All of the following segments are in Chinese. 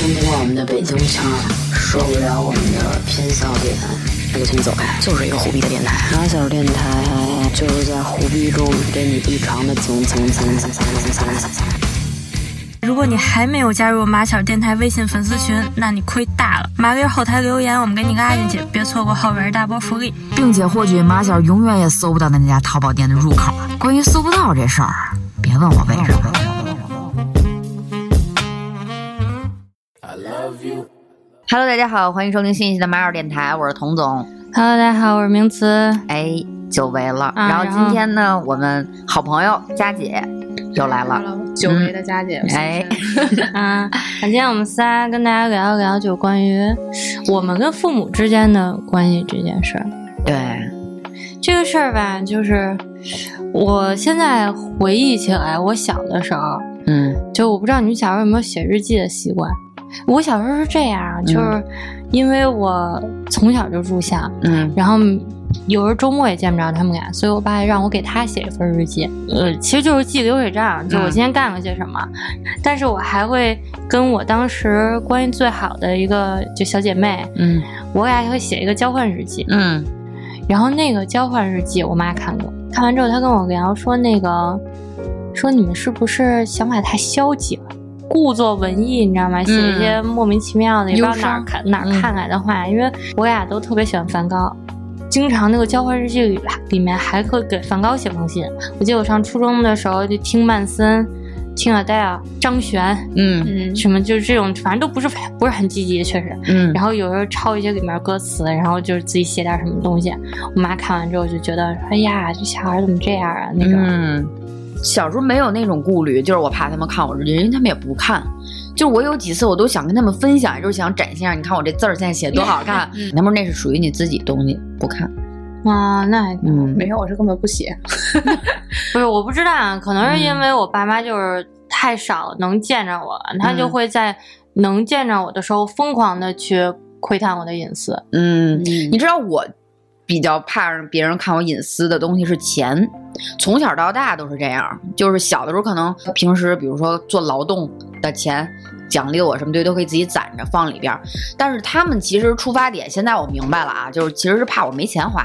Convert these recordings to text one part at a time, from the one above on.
听不惯我们的北京腔儿，受不了我们的偏笑点，那就请你走开。就是一个虎逼的电台，马小电台就是在虎逼中给你异常的蹭蹭蹭蹭蹭蹭蹭蹭蹭。如果你还没有加入马小电台微信粉丝群，那你亏大了。马哥后台留言，我们给你拉进去，别错过后边一大波福利。并且获取马小永远也搜不到的那家淘宝店的入口。关于搜不到这事儿，别问我为什么。Hello，大家好，欢迎收听新一期的马尔电台，我是童总。Hello，大家好，我是名词。哎，久违了。啊然后今天呢，我们好朋友佳姐又来了。久违的佳姐，哎，啊，那今天我们仨跟大家聊一聊，就关于我们跟父母之间的关系这件事儿。对，这个事儿吧，就是我现在回忆起来，我小的时候，嗯就我不知道你们小时候有没有写日记的习惯。我小时候是这样，就是因为我从小就住校，嗯然后有时候周末也见不着他们俩，所以我爸让我给他写一份日记，呃，其实就是记流水账，就我今天干了些什么。但是我还会跟我当时关系最好的一个就小姐妹，嗯我俩会写一个交换日记。嗯然后那个交换日记我妈看过，看完之后她跟我聊说那个说你们是不是想法太消极了？故作文艺，你知道吗？写一些莫名其妙的，也不知道哪儿看哪儿嗯看来的话。因为我俩都特别喜欢梵高，经常那个交换日记里里面还会给梵高写封信。我记得我上初中的时候就听曼森、听阿黛尔、张悬，嗯嗯，什么就是这种，反正都不是不是很积极，确实。嗯，然后有时候抄一些里面歌词，然后就是自己写点什么东西。我妈看完之后就觉得，哎呀，这小孩怎么这样啊？那种，嗯，小时候没有那种顾虑，就是我怕他们看我日记，因为他们也不看。就是我有几次我都想跟他们分享，就是想展现，你看我这字儿现在写多好 看。嗯他们说那是属于你自己东西，不看。啊，那还嗯没有，我是根本不写。不是，我不知道啊，可能是因为我爸妈就是太少能见着我，他就会在能见着我的时候疯狂的去窥探我的隐私。嗯，嗯你知道我比较怕别人看我隐私的东西是钱，从小到大都是这样。就是小的时候可能平时比如说做劳动的钱。奖励我什么的都可以自己攒着放里边，但是他们其实出发点，现在我明白了啊，就是其实是怕我没钱花，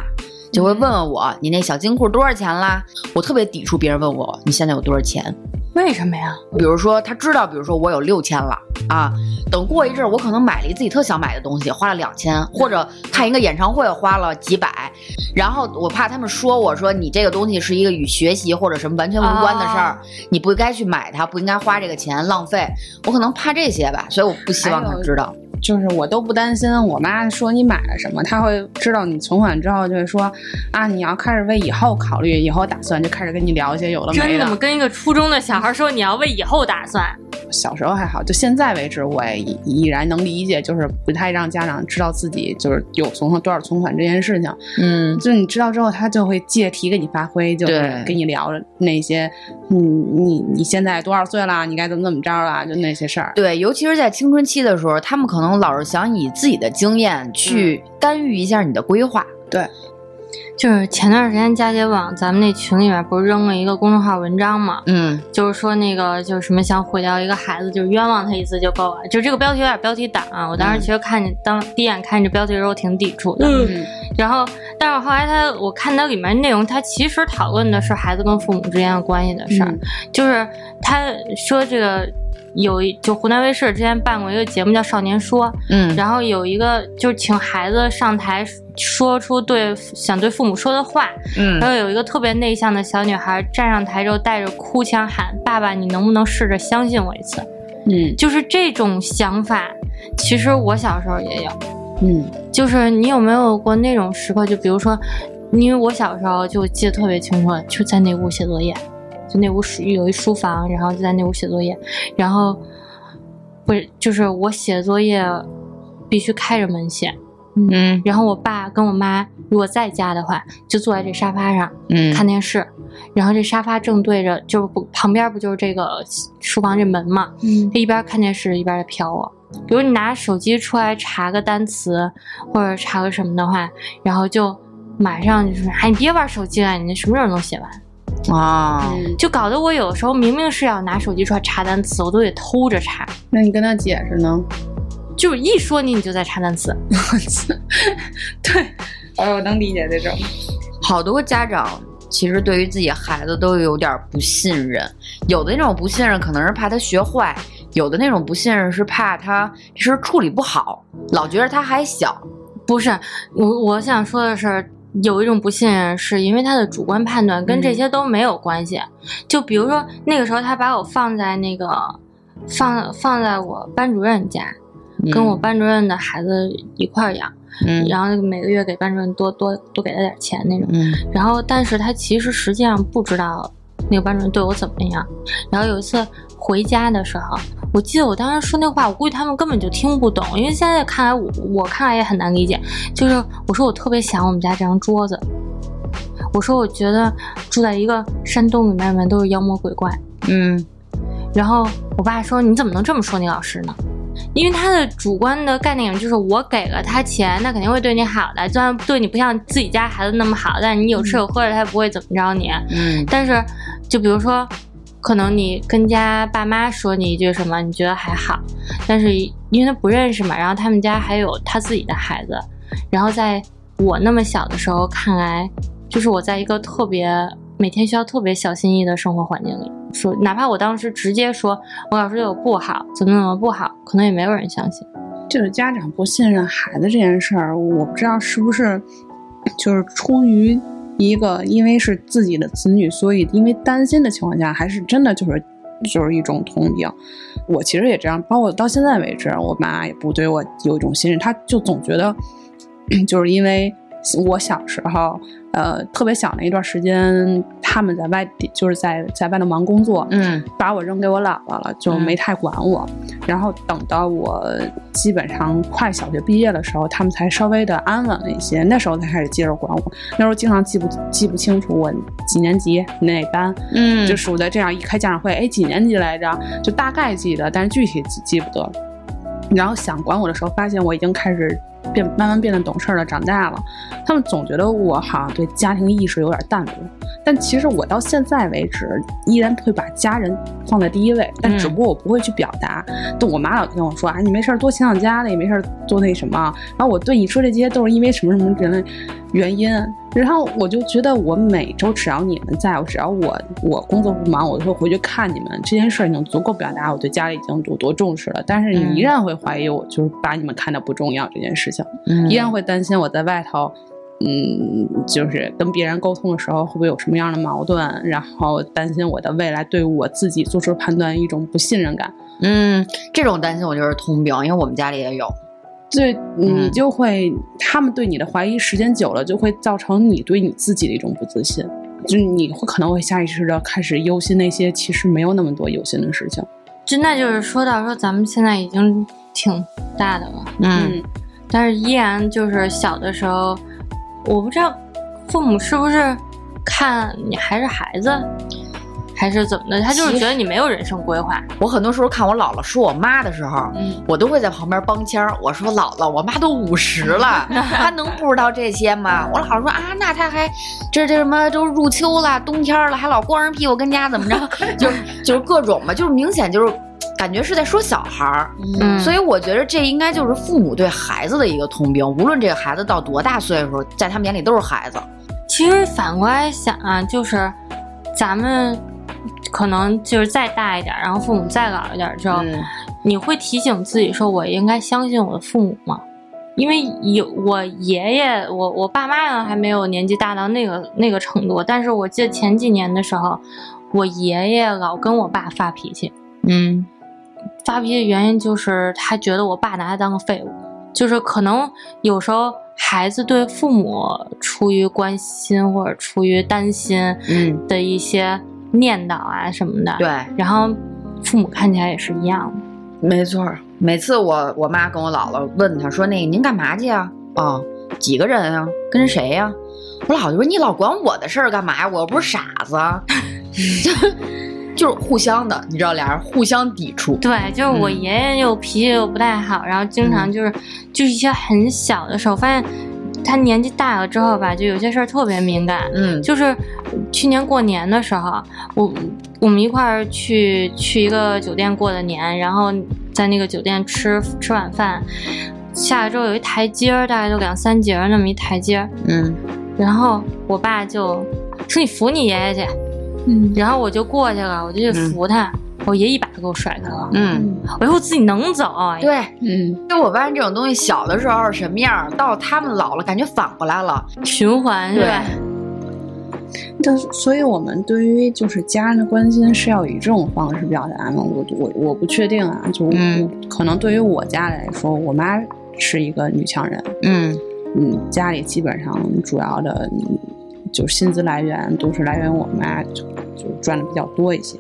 就会问问我你那小金库多少钱啦？我特别抵触别人问我你现在有多少钱，为什么呀？比如说，他知道，比如说我有六千了啊，等过一阵儿，我可能买了一自己特想买的东西，花了两千，或者看一个演唱会花了几百，然后我怕他们说我说你这个东西是一个与学习或者什么完全无关的事儿，你不该去买它，不应该花这个钱，浪费。我可能怕这些吧，所以我不希望他知道。就是我都不担心，我妈说你买了什么，她会知道你存款之后就会说啊，你要开始为以后考虑，以后打算，就开始跟你聊一些有的没真的吗？的。跟一个初中的小孩说你要为以后打算，小时候还好，就现在为止，我也已已然能理解，就是不太让家长知道自己就是有存款多少存款这件事情。嗯就是你知道之后，他就会借题给你发挥，就是跟你聊那些，你你你现在多少岁了？你该怎么怎么着了？就那些事儿。对，尤其是在青春期的时候，他们可能老是想以自己的经验去干预一下你的规划。对就是前段时间佳姐往咱们那群里面不是扔了一个公众号文章嘛？嗯就是说那个就是什么想毁掉一个孩子，就是冤枉他一次就够了。就这个标题有点标题党啊！我当时其实看见当第一眼看见这标题的时候挺抵触的，嗯然后但是后来他我看它里面内容，他其实讨论的是孩子跟父母之间的关系的事儿，嗯就是他说这个有一就湖南卫视之前办过一个节目叫《少年说》，嗯然后有一个就是请孩子上台说出对想对父母说的话，嗯然后有一个特别内向的小女孩站上台之后，带着哭腔喊：“爸爸，你能不能试着相信我一次嗯？”就是这种想法，其实我小时候也有。嗯就是你有没有过那种时刻？就比如说，因为我小时候就记得特别清楚，就在那屋写作业，就那屋书有一书房，然后就在那屋写作业，然后不是就是我写作业必须开着门写，嗯然后我爸跟我妈如果在家的话，就坐在这沙发上嗯。看电视，然后这沙发正对着，就是不旁边不就是这个书房这门嘛，嗯。他一边看电视一边在瞟我。比如你拿手机出来查个单词或者查个什么的话，然后就马上就是：“哎，你别玩手机了，你什么时候能写完啊，嗯，就搞得我有时候明明是要拿手机出来查单词，我都得偷着查，那你跟他解释呢？就是一说你你就在查单词。对，哎，我能理解这种。好多家长其实对于自己孩子都有点不信任，有的那种不信任可能是怕他学坏，有的那种不信任是怕他这事处理不好，老觉得他还小。不是我，我想说的是，有一种不信任，是因为他的主观判断跟这些都没有关系。就比如说那个时候，他把我放在那个放放在我班主任家，跟我班主任的孩子一块儿养，嗯然后每个月给班主任多多多给他点钱那种。嗯然后，但是他其实实际上不知道那个班主任对我怎么样。然后有一次回家的时候，我记得我当时说那话，我估计他们根本就听不懂，因为现在看来我我看来也很难理解。就是我说我特别想我们家这张桌子，我说我觉得住在一个山洞里面，里面都是妖魔鬼怪。嗯然后我爸说：“你怎么能这么说你老师呢？”因为他的主观的概念就是我给了他钱，那肯定会对你好的，虽然对你不像自己家孩子那么好，但是你有吃有喝的，他也不会怎么着你。嗯但是，就比如说，可能你跟家爸妈说你一句什么，你觉得还好，但是因为他不认识嘛，然后他们家还有他自己的孩子，然后在我那么小的时候看来，就是我在一个特别每天需要特别小心翼翼的生活环境里，说哪怕我当时直接说我老师对我不好，怎么怎么不好，可能也没有人相信。就是家长不信任孩子这件事儿，我不知道是不是就是出于一个因为是自己的子女，所以因为担心的情况下，还是真的就是就是一种通病。我其实也这样，包括到现在为止，我妈也不对我有一种信任，她就总觉得 就是因为我小时候。呃，特别小那一段时间，他们在外地，就是在在外头忙工作，嗯把我扔给我姥姥了，就嗯没太管我。然后等到我基本上快小学毕业的时候，他们才稍微的安稳了一些。那时候才开始接着管我。那时候经常记不记不清楚我几年级哪班，嗯，就数的这样一开家长会，哎，几年级来着？就大概记得，但是具体记记不得。然后想管我的时候，发现我已经开始变慢慢变得懂事儿了，长大了。他们总觉得我好像对家庭意识有点淡薄，但其实我到现在为止依然会把家人放在第一位，但只不过我不会去表达。但我妈老跟我说啊，你没事儿多想想家里，没事多那什么。然后我对你说这些都是因为什么什么人的原因。然后我就觉得我每周只要你们在，我只要我我工作不忙，我就会回去看你们。这件事儿已经足够表达我对家里已经有多重视了。但是你依然会怀疑我，就是把你们看得不重要这件事情。嗯依然会担心我在外头，嗯，就是跟别人沟通的时候会不会有什么样的矛盾，然后担心我的未来对我自己做出判断一种不信任感。嗯，这种担心我就是通病，因为我们家里也有。对，你嗯。就会，他们对你的怀疑时间久了，就会造成你对你自己的一种不自信，就你会可能会下意识的开始忧心那些其实没有那么多忧心的事情。就那就是说到说咱们现在已经挺大的了，嗯。但是依然就是小的时候，我不知道父母是不是看你还是孩子，还是怎么的，他就是觉得你没有人生规划。我很多时候看我姥姥说我妈的时候，嗯，我都会在旁边帮腔儿。我说姥姥，我妈都五十了，她能不知道这些吗？我姥姥说啊，那她还这这什么都入秋了，冬天了，还老光着屁股跟家怎么着？就是就是各种吧，就是明显就是感觉是在说小孩儿。嗯所以我觉得这应该就是父母对孩子的一个通病，无论这个孩子到多大岁数，在他们眼里都是孩子。其实反过来想啊，就是咱们可能就是再大一点，然后父母再老一点之后，嗯。你会提醒自己说，我应该相信我的父母。吗？因为有我爷爷，我我爸妈呢还没有年纪大到那个那个程度，但是我记得前几年的时候，我爷爷老跟我爸发脾气，嗯。发脾气的原因就是他觉得我爸拿他当个废物，就是可能有时候孩子对父母出于关心或者出于担心嗯，的一些念叨啊什么的，对，然后父母看起来也是一样的。没错儿。每次我我妈跟我姥姥问她说：“那个您干嘛去啊？啊、几个人啊？跟谁呀、我姥姥就说：“你老管我的事儿干嘛呀？我又不是傻子。”就是互相的，你知道，俩人互相抵触。对，就是我嗯爷爷又脾气又不太好，然后经常就是、就是一些很小的时候，发现他年纪大了之后吧，就有些事儿特别敏感。嗯。就是去年过年的时候，我我们一块儿去去一个酒店过的年，然后在那个酒店吃吃晚饭，下来之后有一台阶儿，大概就两三节儿那么一台阶儿，嗯。然后我爸就说你扶你爷爷去，嗯。然后我就过去了，我就去扶他，我爷一把就给我甩开了，嗯，我以后自己能走，对。嗯，就我发现这种东西，小的时候是什么样，到他们老了，感觉反过来了。循环是吧？但是所以我们对于就是家人的关心是要以这种方式表达吗？我我我不确定啊，就、嗯。可能对于我家来说，我妈是一个女强人，嗯。嗯，家里基本上主要的嗯就是薪资来源都是来源我妈，就就赚的比较多一些，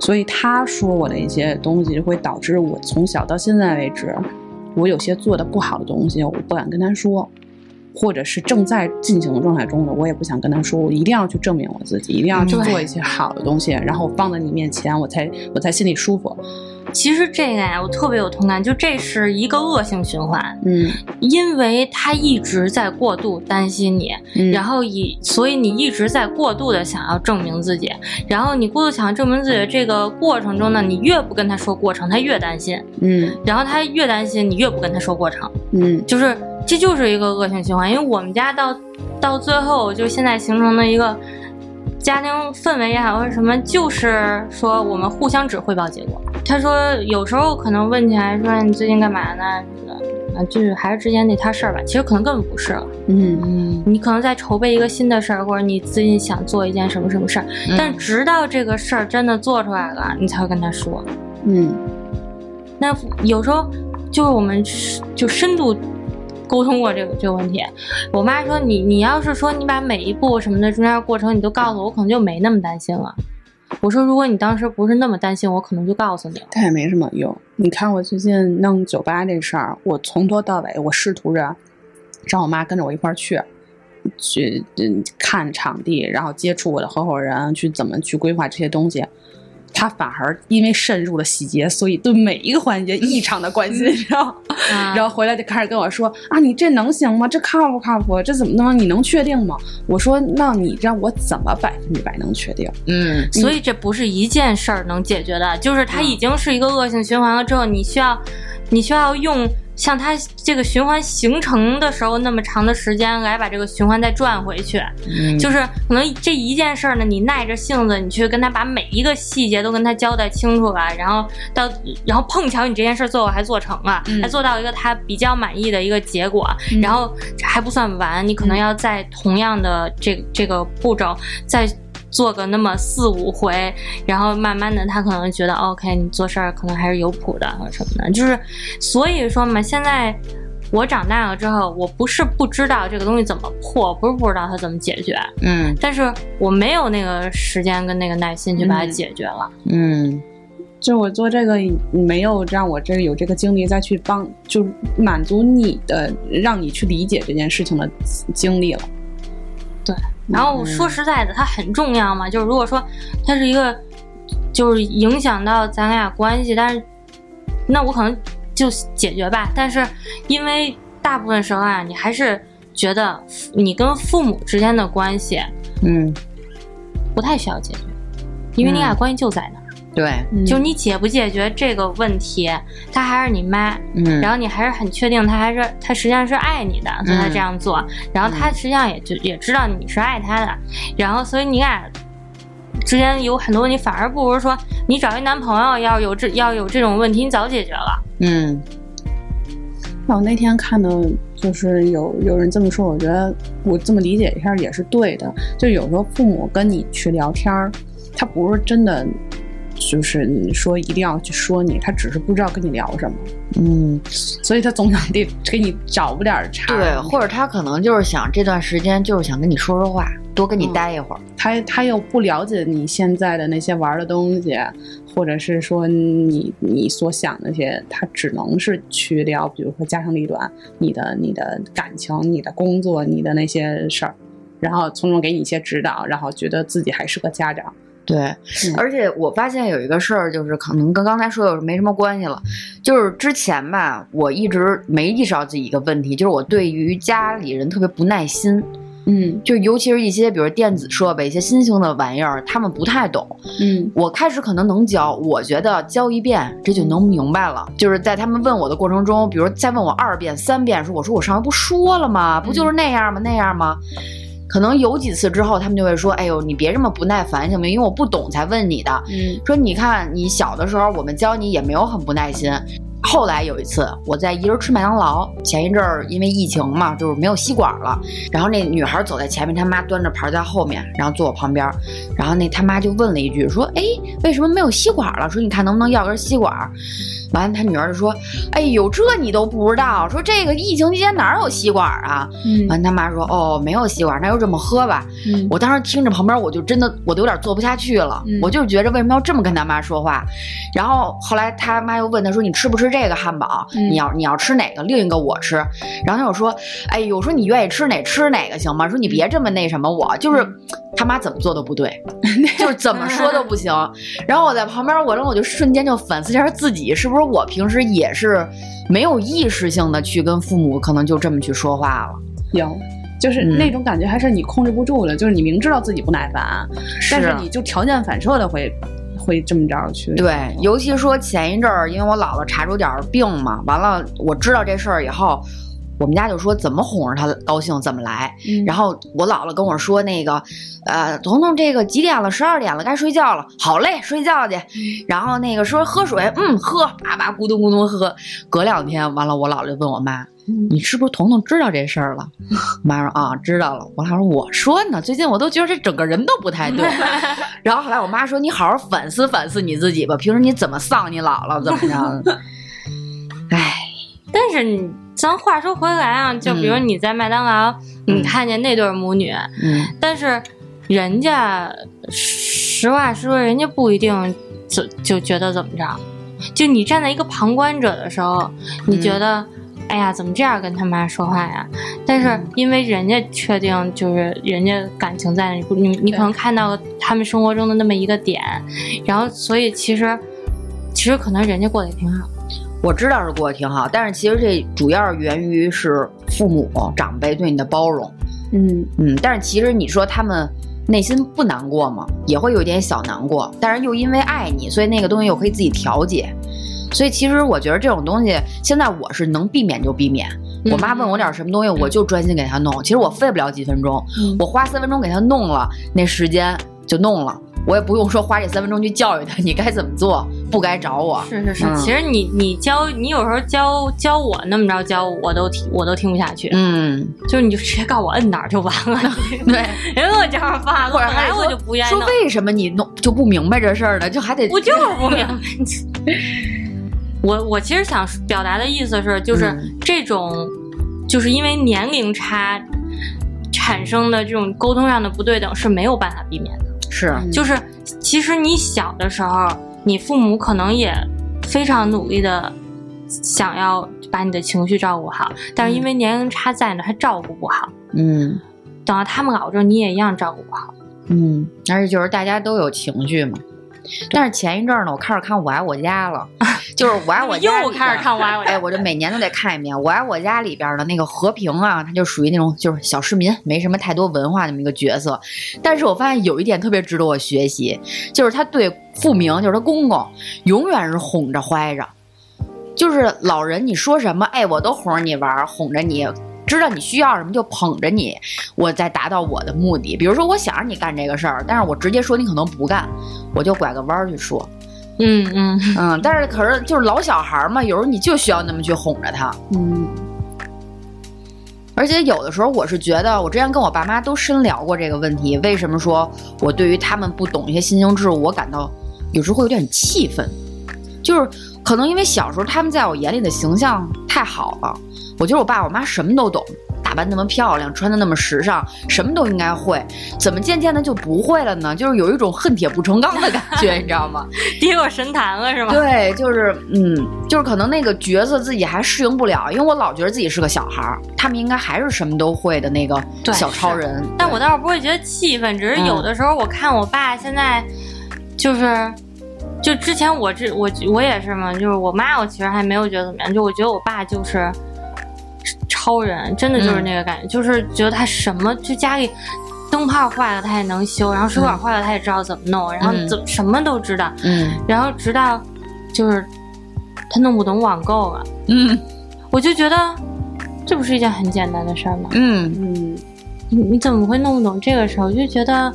所以他说我的一些东西，会导致我从小到现在为止，我有些做的不好的东西，我不敢跟他说。或者是正在进行的状态中的，我也不想跟他说，我一定要去证明我自己，一定要去做一些好的东西，然后放在你面前，我才我才心里舒服。其实这个呀，我特别有同感，就这是一个恶性循环，嗯，因为他一直在过度担心你，嗯。然后以所以你一直在过度的想要证明自己，然后你过度想要证明自己的这个过程中呢，你越不跟他说过程，他越担心，嗯。然后他越担心，你越不跟他说过程，嗯。就是这就是一个恶性循环。因为我们家到到最后，就现在形成的一个家庭氛围也好，或者什么，就是说我们互相只汇报结果。他说有时候可能问起来说你最近干嘛呢什么的，啊，就是还是之前那摊事儿吧。其实可能根本不是了，嗯嗯你可能在筹备一个新的事儿，或者你最近想做一件什么什么事儿，嗯但直到这个事儿真的做出来了，你才会跟他说。嗯那有时候就是我们是就深度沟通过这个这个问题。我妈说你你要是说你把每一步什么的中间过程你都告诉我，我可能就没那么担心了。我说如果你当时不是那么担心，我可能就告诉你了。但也没什么用。你看我最近弄酒吧这事儿，我从头到尾，我试图着让我妈跟着我一块儿去，去嗯看场地，然后接触我的合伙人，去怎么去规划这些东西。她反而因为渗入了细节，所以对每一个环节异常的关心，然后，啊 然后回来就开始跟我说啊，你这能行吗？这靠不靠谱？这怎么能？你能确定吗？我说，那你让我怎么百分之百能确定？嗯所以这不是一件事儿能解决的，就是它已经是一个恶性循环了之后，你需要，你需要用像它这个循环形成的时候那么长的时间来把这个循环再转回去。嗯，就是可能这一件事儿呢，你耐着性子，你去跟他把每一个细节都跟他交代清楚了，然后到然后碰巧你这件事儿最后还做成了，嗯还做到一个他比较满意的一个结果，然后还不算完，你可能要在同样的这这个步骤再。做个那么四五回，然后慢慢的，他可能觉得 OK，你做事儿可能还是有谱的或者什么的，就是所以说嘛，现在我长大了之后，我不是不知道这个东西怎么破，不是不知道它怎么解决，嗯。但是我没有那个时间跟那个耐心去把它嗯。解决了。嗯。就我做这个没有让我这个有这个精力再去帮，就满足你的，让你去理解这件事情的经历了。对，然后说实在的，它很重要嘛，就是如果说它是一个，就是影响到咱俩关系，但是那我可能就解决吧。但是因为大部分时候啊，你还是觉得你跟父母之间的关系嗯，不太需要解决，因为你俩嗯关系就在那儿。对，就你解不解决这个问题，她还是你妈，嗯，然后你还是很确定她还是她实际上是爱你的，所以她这样做。然后她实际上也就也知道你是爱她的，然后所以你俩之间有很多问题，反而不如说你找一男朋友要有这要有这种问题，你早解决了。嗯。那我那天看到，就是有有人这么说，我觉得我这么理解一下也是对的。就有时候父母跟你去聊天儿，他不是真的就是你说一定要去说你，他只是不知道跟你聊什么，嗯，所以他总想得给你找不点儿茬。对，或者他可能就是想这段时间就是想跟你说说话，多跟你嗯待一会儿。他他又不了解你现在的那些玩的东西，或者是说你你所想那些，他只能是去聊，比如说家长里短，你的你的感情、你的工作、你的那些事儿，然后从中给你一些指导，然后觉得自己还是个家长。对，嗯而且我发现有一个事儿，就是可能跟刚才说的没什么关系了。就是之前吧，我一直没意识到自己一个问题，就是我对于家里人特别不耐心。嗯就尤其是一些比如电子设备、一些新兴的玩意儿，他们不太懂。嗯我开始可能能教，我觉得教一遍这就能明白了。就是在他们问我的过程中，比如再问我二遍、三遍，说我说我上回不说了吗？不就是那样吗？那样吗？可能有几次之后，他们就会说：“哎呦，你别这么不耐烦行不行？因为我不懂才问你的。嗯说你看你小的时候，我们教你也没有很不耐心。后来有一次，我在一人吃麦当劳，前一阵儿因为疫情嘛，就是没有吸管了，然后那女孩走在前面，她妈端着盘在后面，然后坐我旁边，然后那他妈就问了一句，说：“哎，为什么没有吸管了？说你看能不能要根吸管？”完了，他女儿就说：“哎呦，这你都不知道？说这个疫情期间哪有吸管啊？”嗯完，他妈说：“哦，没有吸管，那就这么喝吧。”嗯我当时听着旁边，我就真的我都有点坐不下去了，嗯我就觉着为什么要这么跟他妈说话。然后后来他妈又问他说：“你吃不吃这个汉堡？嗯你要你要吃哪个？另一个我吃。”然后他又说：“哎呦，说你愿意吃哪吃哪个行吗？说你别这么那什么我，就是嗯他妈怎么做都不对，就是怎么说都不行。”然后我在旁边，我然后我就瞬间就反思一下自己，是不是我平时也是没有意识性的去跟父母可能就这么去说话了。有。就是嗯那种感觉，还是你控制不住的。就是你明知道自己不耐烦，但是你就条件反射的会会这么着去。对，尤其说前一阵儿，因为我姥姥查出点儿病嘛，完了我知道这事儿以后，我们家就说怎么哄着她高兴怎么来。嗯，然后我姥姥跟我说那个，呃，彤彤这个几点了？十二点了，该睡觉了。好嘞，睡觉去。然后那个说喝水，嗯，喝，叭叭咕咚咕咚喝。隔两天完了，我姥姥就问我妈。你是不是彤彤知道这事儿了？我 妈说啊，知道了。我姥说我说呢，最近我都觉得这整个人都不太对。然后后来我妈说你好好反思反思你自己吧，平时你怎么丧你姥姥怎么着的？唉，但是你咱话说回来啊，就比如你在麦当劳，你看见那对母女，嗯但是人家实话实说，人家不一定就就觉得怎么着。就你站在一个旁观者的时候，你觉得，哎呀，怎么这样跟他妈说话呀？但是因为人家确定就是人家感情在那里，你你可能看到他们生活中的那么一个点，然后所以其实其实可能人家过得也挺好。我知道是过得挺好，但是其实这主要源于是父母长辈对你的包容。嗯嗯，但是其实你说他们内心不难过吗？也会有点小难过，但是又因为爱你，所以那个东西又可以自己调节。所以其实我觉得这种东西，现在我是能避免就避免。我妈问我点什么东西，我就专心给她弄。其实我费不了几分钟，嗯我花三分钟给她弄了，那时间就弄了。我也不用说花这三分钟去教育他，你该怎么做，不该找我。是是是，嗯其实你你教你有时候教教我那么着教我，都听我都听不下去，嗯，就是你就直接告诉我摁哪儿就完了。对，人我这样发，或者还得说本来我就不愿意说，为什么你弄就不明白这事儿呢？就还得我就是不明白。我我其实想表达的意思是，就是嗯这种，就是因为年龄差产生的这种沟通上的不对等是没有办法避免的。是就是其实你小的时候，你父母可能也非常努力的想要把你的情绪照顾好，但是因为年龄差在呢，他照顾不好。嗯等到他们老之后，你也一样照顾不好。嗯，而且就是大家都有情绪嘛。但是前一阵儿呢，我开始看《我爱我家》了，就是《我爱我家》又开始看《我爱我家哎，》，我这每年都得看一遍《我爱我家》里边的那个和平啊，他就属于那种就是小市民，没什么太多文化那么一个角色。但是我发现有一点特别值得我学习，就是他对富明，就是他公公，永远是哄着怀着。就是老人你说什么，哎，我都哄着你玩儿，哄着你，知道你需要什么就捧着你，我再达到我的目的。比如说，我想让你干这个事儿，但是我直接说你可能不干，我就拐个弯儿去说。嗯嗯，嗯，但是可是就是老小孩儿嘛，有时候你就需要那么去哄着他。嗯而且有的时候我是觉得，我之前跟我爸妈都深聊过这个问题，为什么说我对于他们不懂一些新兴事物，我感到有时候会有点气愤，就是可能因为小时候他们在我眼里的形象太好了，我觉得我爸我妈什么都懂。打扮那么漂亮，穿的那么时尚，什么都应该会，怎么渐渐的就不会了呢？就是有一种恨铁不成钢的感觉，你知道吗？跌落神坛了是吗？对，就是嗯，就是可能那个角色自己还适应不了，因为我老觉得自己是个小孩儿，他们应该还是什么都会的那个小超人。但我倒是不会觉得气愤，只是有的时候我看我爸现在就是，就之前我这我我也是嘛，就是我妈我其实还没有觉得怎么样，就我觉得我爸就是超人，真的就是那个感觉，就是觉得他什么就家里灯泡坏了他也能修，然后水管坏了他也知道怎么弄，然后嗯。怎么什么都知道，嗯。然后直到就是他弄不懂网购了，嗯。我就觉得这不是一件很简单的事儿吗？嗯。嗯，你你怎么会弄不懂这个事儿？我就觉得，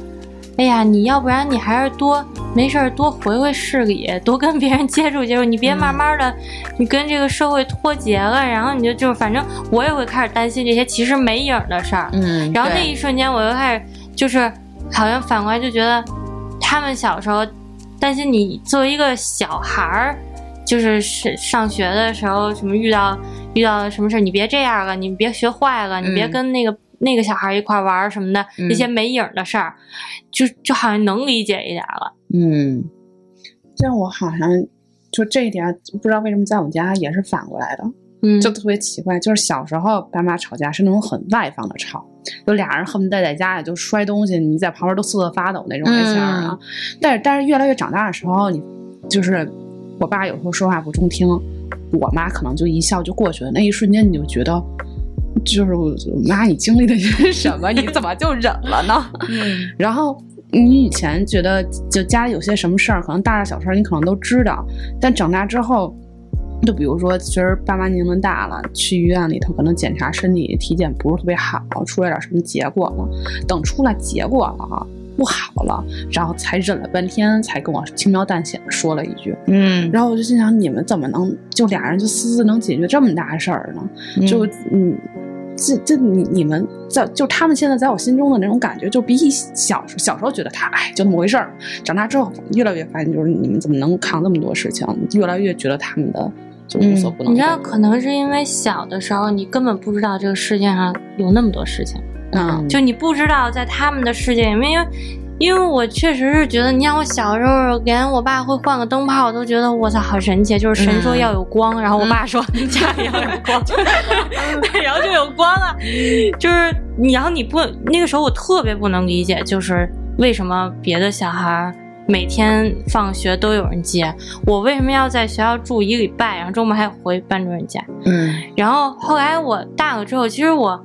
哎呀，你要不然你还是多没事儿多回回市里，多跟别人接触接触，你别慢慢的、你跟这个社会脱节了，然后你就就反正我也会开始担心这些其实没影的事儿，嗯，然后那一瞬间我又开始就是好像反过来就觉得，他们小时候担心你作为一个小孩儿。就是是上学的时候，什么遇到遇到什么事儿，你别这样了，你别学坏了，你别嗯跟那个、那个小孩一块玩什么的，嗯那些没影的事儿，就就好像能理解一点了。嗯这样我好像就这一点，不知道为什么在我们家也是反过来的，嗯，就特别奇怪。就是小时候爸妈吵架是那种很外放的吵，就俩人恨不得在家里就摔东西，你在旁边都瑟瑟发抖那种类型儿啊。但是但是越来越长大的时候，你就是我爸有时候说话不中听，我妈可能就一笑就过去了。那一瞬间你就觉得。就是我妈，你经历的是什么？你怎么就忍了呢？嗯然后你以前觉得就家里有些什么事儿，可能大大小事儿你可能都知道，但长大之后，就比如说其实爸妈年龄大了，去医院里头可能检查身体体检不是特别好，出来点什么结果了，等出来结果了啊。不好了，然后才忍了半天，才跟我轻描淡写的说了一句，嗯，然后我就心想，你们怎么能就俩人就私自能解决这么大事儿呢？就嗯，这这你你们在就他们现在在我心中的那种感觉，就比起小时小时候觉得他哎就那么回事儿，长大之后越来越发现，就是你们怎么能扛那么多事情，越来越觉得他们的就无所不能。你知道，可能是因为小的时候你根本不知道这个世界上有那么多事情，嗯，就你不知道在他们的世界里面，因为因为我确实是觉得，你像我小时候，连我爸会换个灯泡，我都觉得我操好神奇，就是神说要有光，然后我爸说家里要有光，然后就有光了，就是你，然后你不那个时候我特别不能理解，就是为什么别的小孩。每天放学都有人接我，为什么要在学校住一个礼拜，然后周末还要回班主任家？嗯然后后来我大了之后，其实我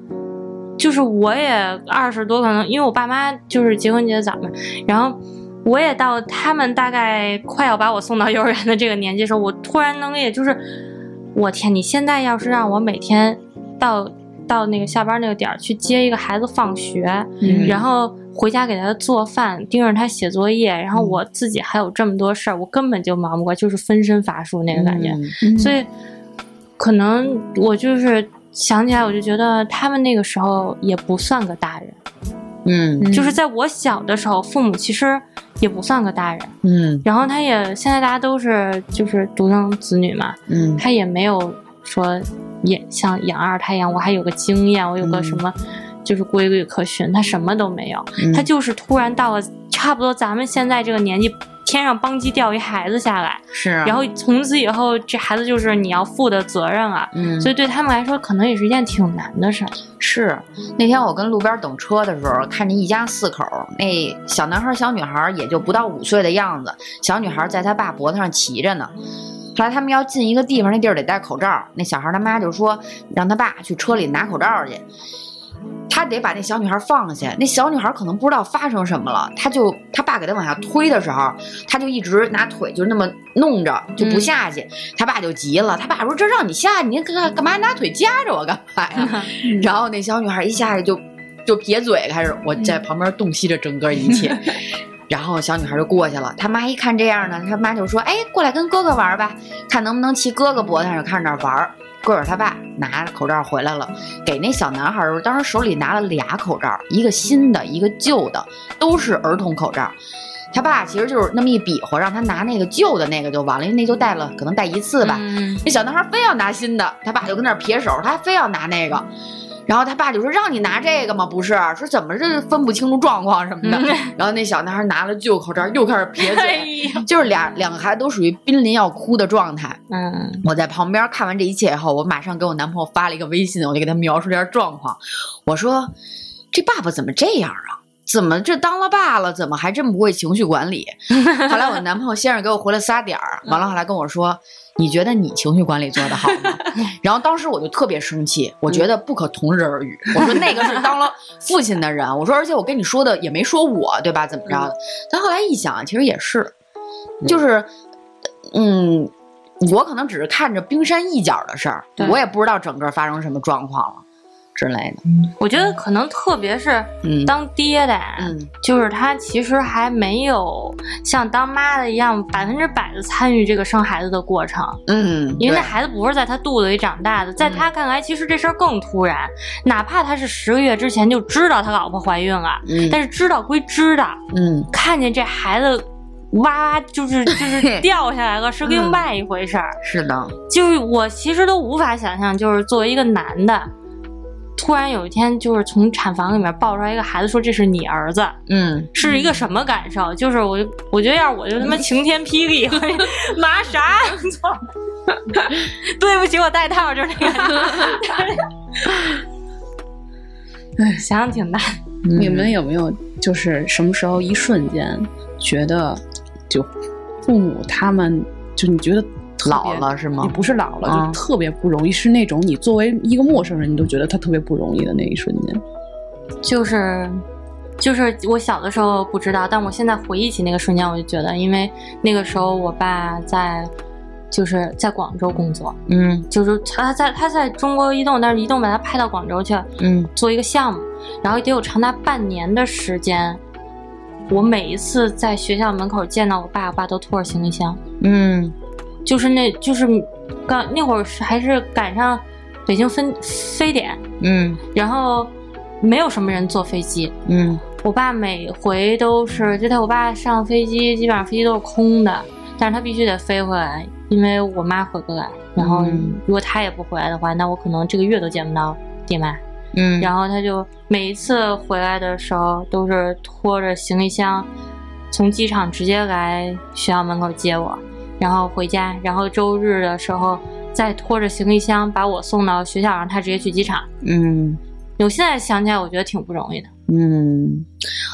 就是我也二十多，可能因为我爸妈就是结婚结的早嘛，然后我也到他们大概快要把我送到幼儿园的这个年纪的时候，我突然能也，就是我天，你现在要是让我每天到到那个下班那个点儿去接一个孩子放学，嗯然后回家给他做饭，盯着他写作业，然后我自己还有这么多事儿，我根本就忙不过，就是分身乏术那个感觉。嗯所以可能我就是想起来，我就觉得他们那个时候也不算个大人，嗯就是在我小的时候，父母其实也不算个大人。嗯然后他也现在大家都是就是独生子女嘛，嗯他也没有说也像养二胎一样，我还有个经验，我有个什么。就是规律可循，他什么都没有，嗯他就是突然到了差不多咱们现在这个年纪，天上邦机掉一孩子下来，是啊，然后从此以后这孩子就是你要负的责任了，嗯，所以对他们来说可能也是一件挺难的事儿。是那天我跟路边等车的时候，看见一家四口，那小男孩、小女孩也就不到五岁的样子，小女孩在他爸脖子上骑着呢。后来他们要进一个地方，那地儿得戴口罩。那小孩他妈就说让他爸去车里拿口罩去，他得把那小女孩放下。那小女孩可能不知道发生什么了，他就他爸给他往下推的时候，他就一直拿腿就那么弄着就不下去。他爸就急了，他爸说：“这让你下去，你干干嘛拿腿夹着我干嘛呀？”然后那小女孩一下去就就撇嘴，开始我在旁边洞悉着整个一切。然后小女孩就过去了，他妈一看这样呢，他妈就说：“哎，过来跟哥哥玩吧，看能不能骑哥哥脖子上，看着那儿玩儿。”个儿他爸拿着口罩回来了，给那小男孩儿，当时手里拿了俩口罩，一个新的，一个旧的，都是儿童口罩。他爸其实就是那么一比划，让他拿那个旧的那个就完了，因为那就戴了，可能戴一次吧。嗯，那小男孩非要拿新的，他爸就跟那儿撇手，他还非要拿那个。然后他爸就说：“让你拿这个吗？不是，说怎么这分不清楚状况什么的。然后那小男孩拿了旧口罩，又开始撇哎嘴，呀，就是俩两个孩子都属于濒临要哭的状态。嗯我在旁边看完这一切以后，我马上给我男朋友发了一个微信，我就给他描述一下状况。我说：“这爸爸怎么这样啊？怎么这当了爸了，怎么还这么不会情绪管理？后来我男朋友先是给我回了仨点儿，完了后来跟我说。你觉得你情绪管理做得好吗？然后当时我就特别生气，我觉得不可同日而语。我说那个是当了父亲的人，我说而且我跟你说的也没说我对吧？怎么着的？但后来一想，其实也是，就是，嗯，我可能只是看着冰山一角的事儿，我也不知道整个发生什么状况了之类的。我觉得可能特别是嗯当爹的，嗯就是他其实还没有像当妈的一样百分之百的参与这个生孩子的过程，嗯，因为那孩子不是在他肚子里长大的，在他看来，其实这事儿更突然。哪怕他是十个月之前就知道他老婆怀孕了，嗯但是知道归知道，嗯看见这孩子哇哇就是 就是掉下来了，是另外一回事儿。是的，就是我其实都无法想象，就是作为一个男的，突然有一天就是从产房里面抱出来一个孩子，说这是你儿子，嗯是一个什么感受？就是我我觉得要是我就他妈晴天霹雳，妈啥！对不起，我带套，就是那个。哎 想想挺难。你们有没有就是什么时候一瞬间觉得，就父母他们就你觉得老了是吗？也不是老了，啊就特别不容易，是那种你作为一个陌生人，你都觉得他特别不容易的那一瞬间。就是就是我小的时候不知道，但我现在回忆起那个瞬间，我就觉得，因为那个时候我爸在就是在广州工作，嗯。就是他在他在中国移动，但是移动把他派到广州去嗯。做一个项目，然后得有长达半年的时间。我每一次在学校门口见到我爸，我爸都拖着行李箱，嗯就是那就是刚那会儿是还是赶上北京分非典，嗯然后没有什么人坐飞机，嗯我爸每回都是，就他我爸上飞机，基本上飞机都是空的，但是他必须得飞回来，因为我妈回不来。然后嗯如果他也不回来的话，那我可能这个月都见不到爹妈。嗯，然后他就每一次回来的时候，都是拖着行李箱，从机场直接来学校门口接我，然后回家，然后周日的时候再拖着行李箱把我送到学校，让他直接去机场。嗯我现在想起来，我觉得挺不容易的。嗯，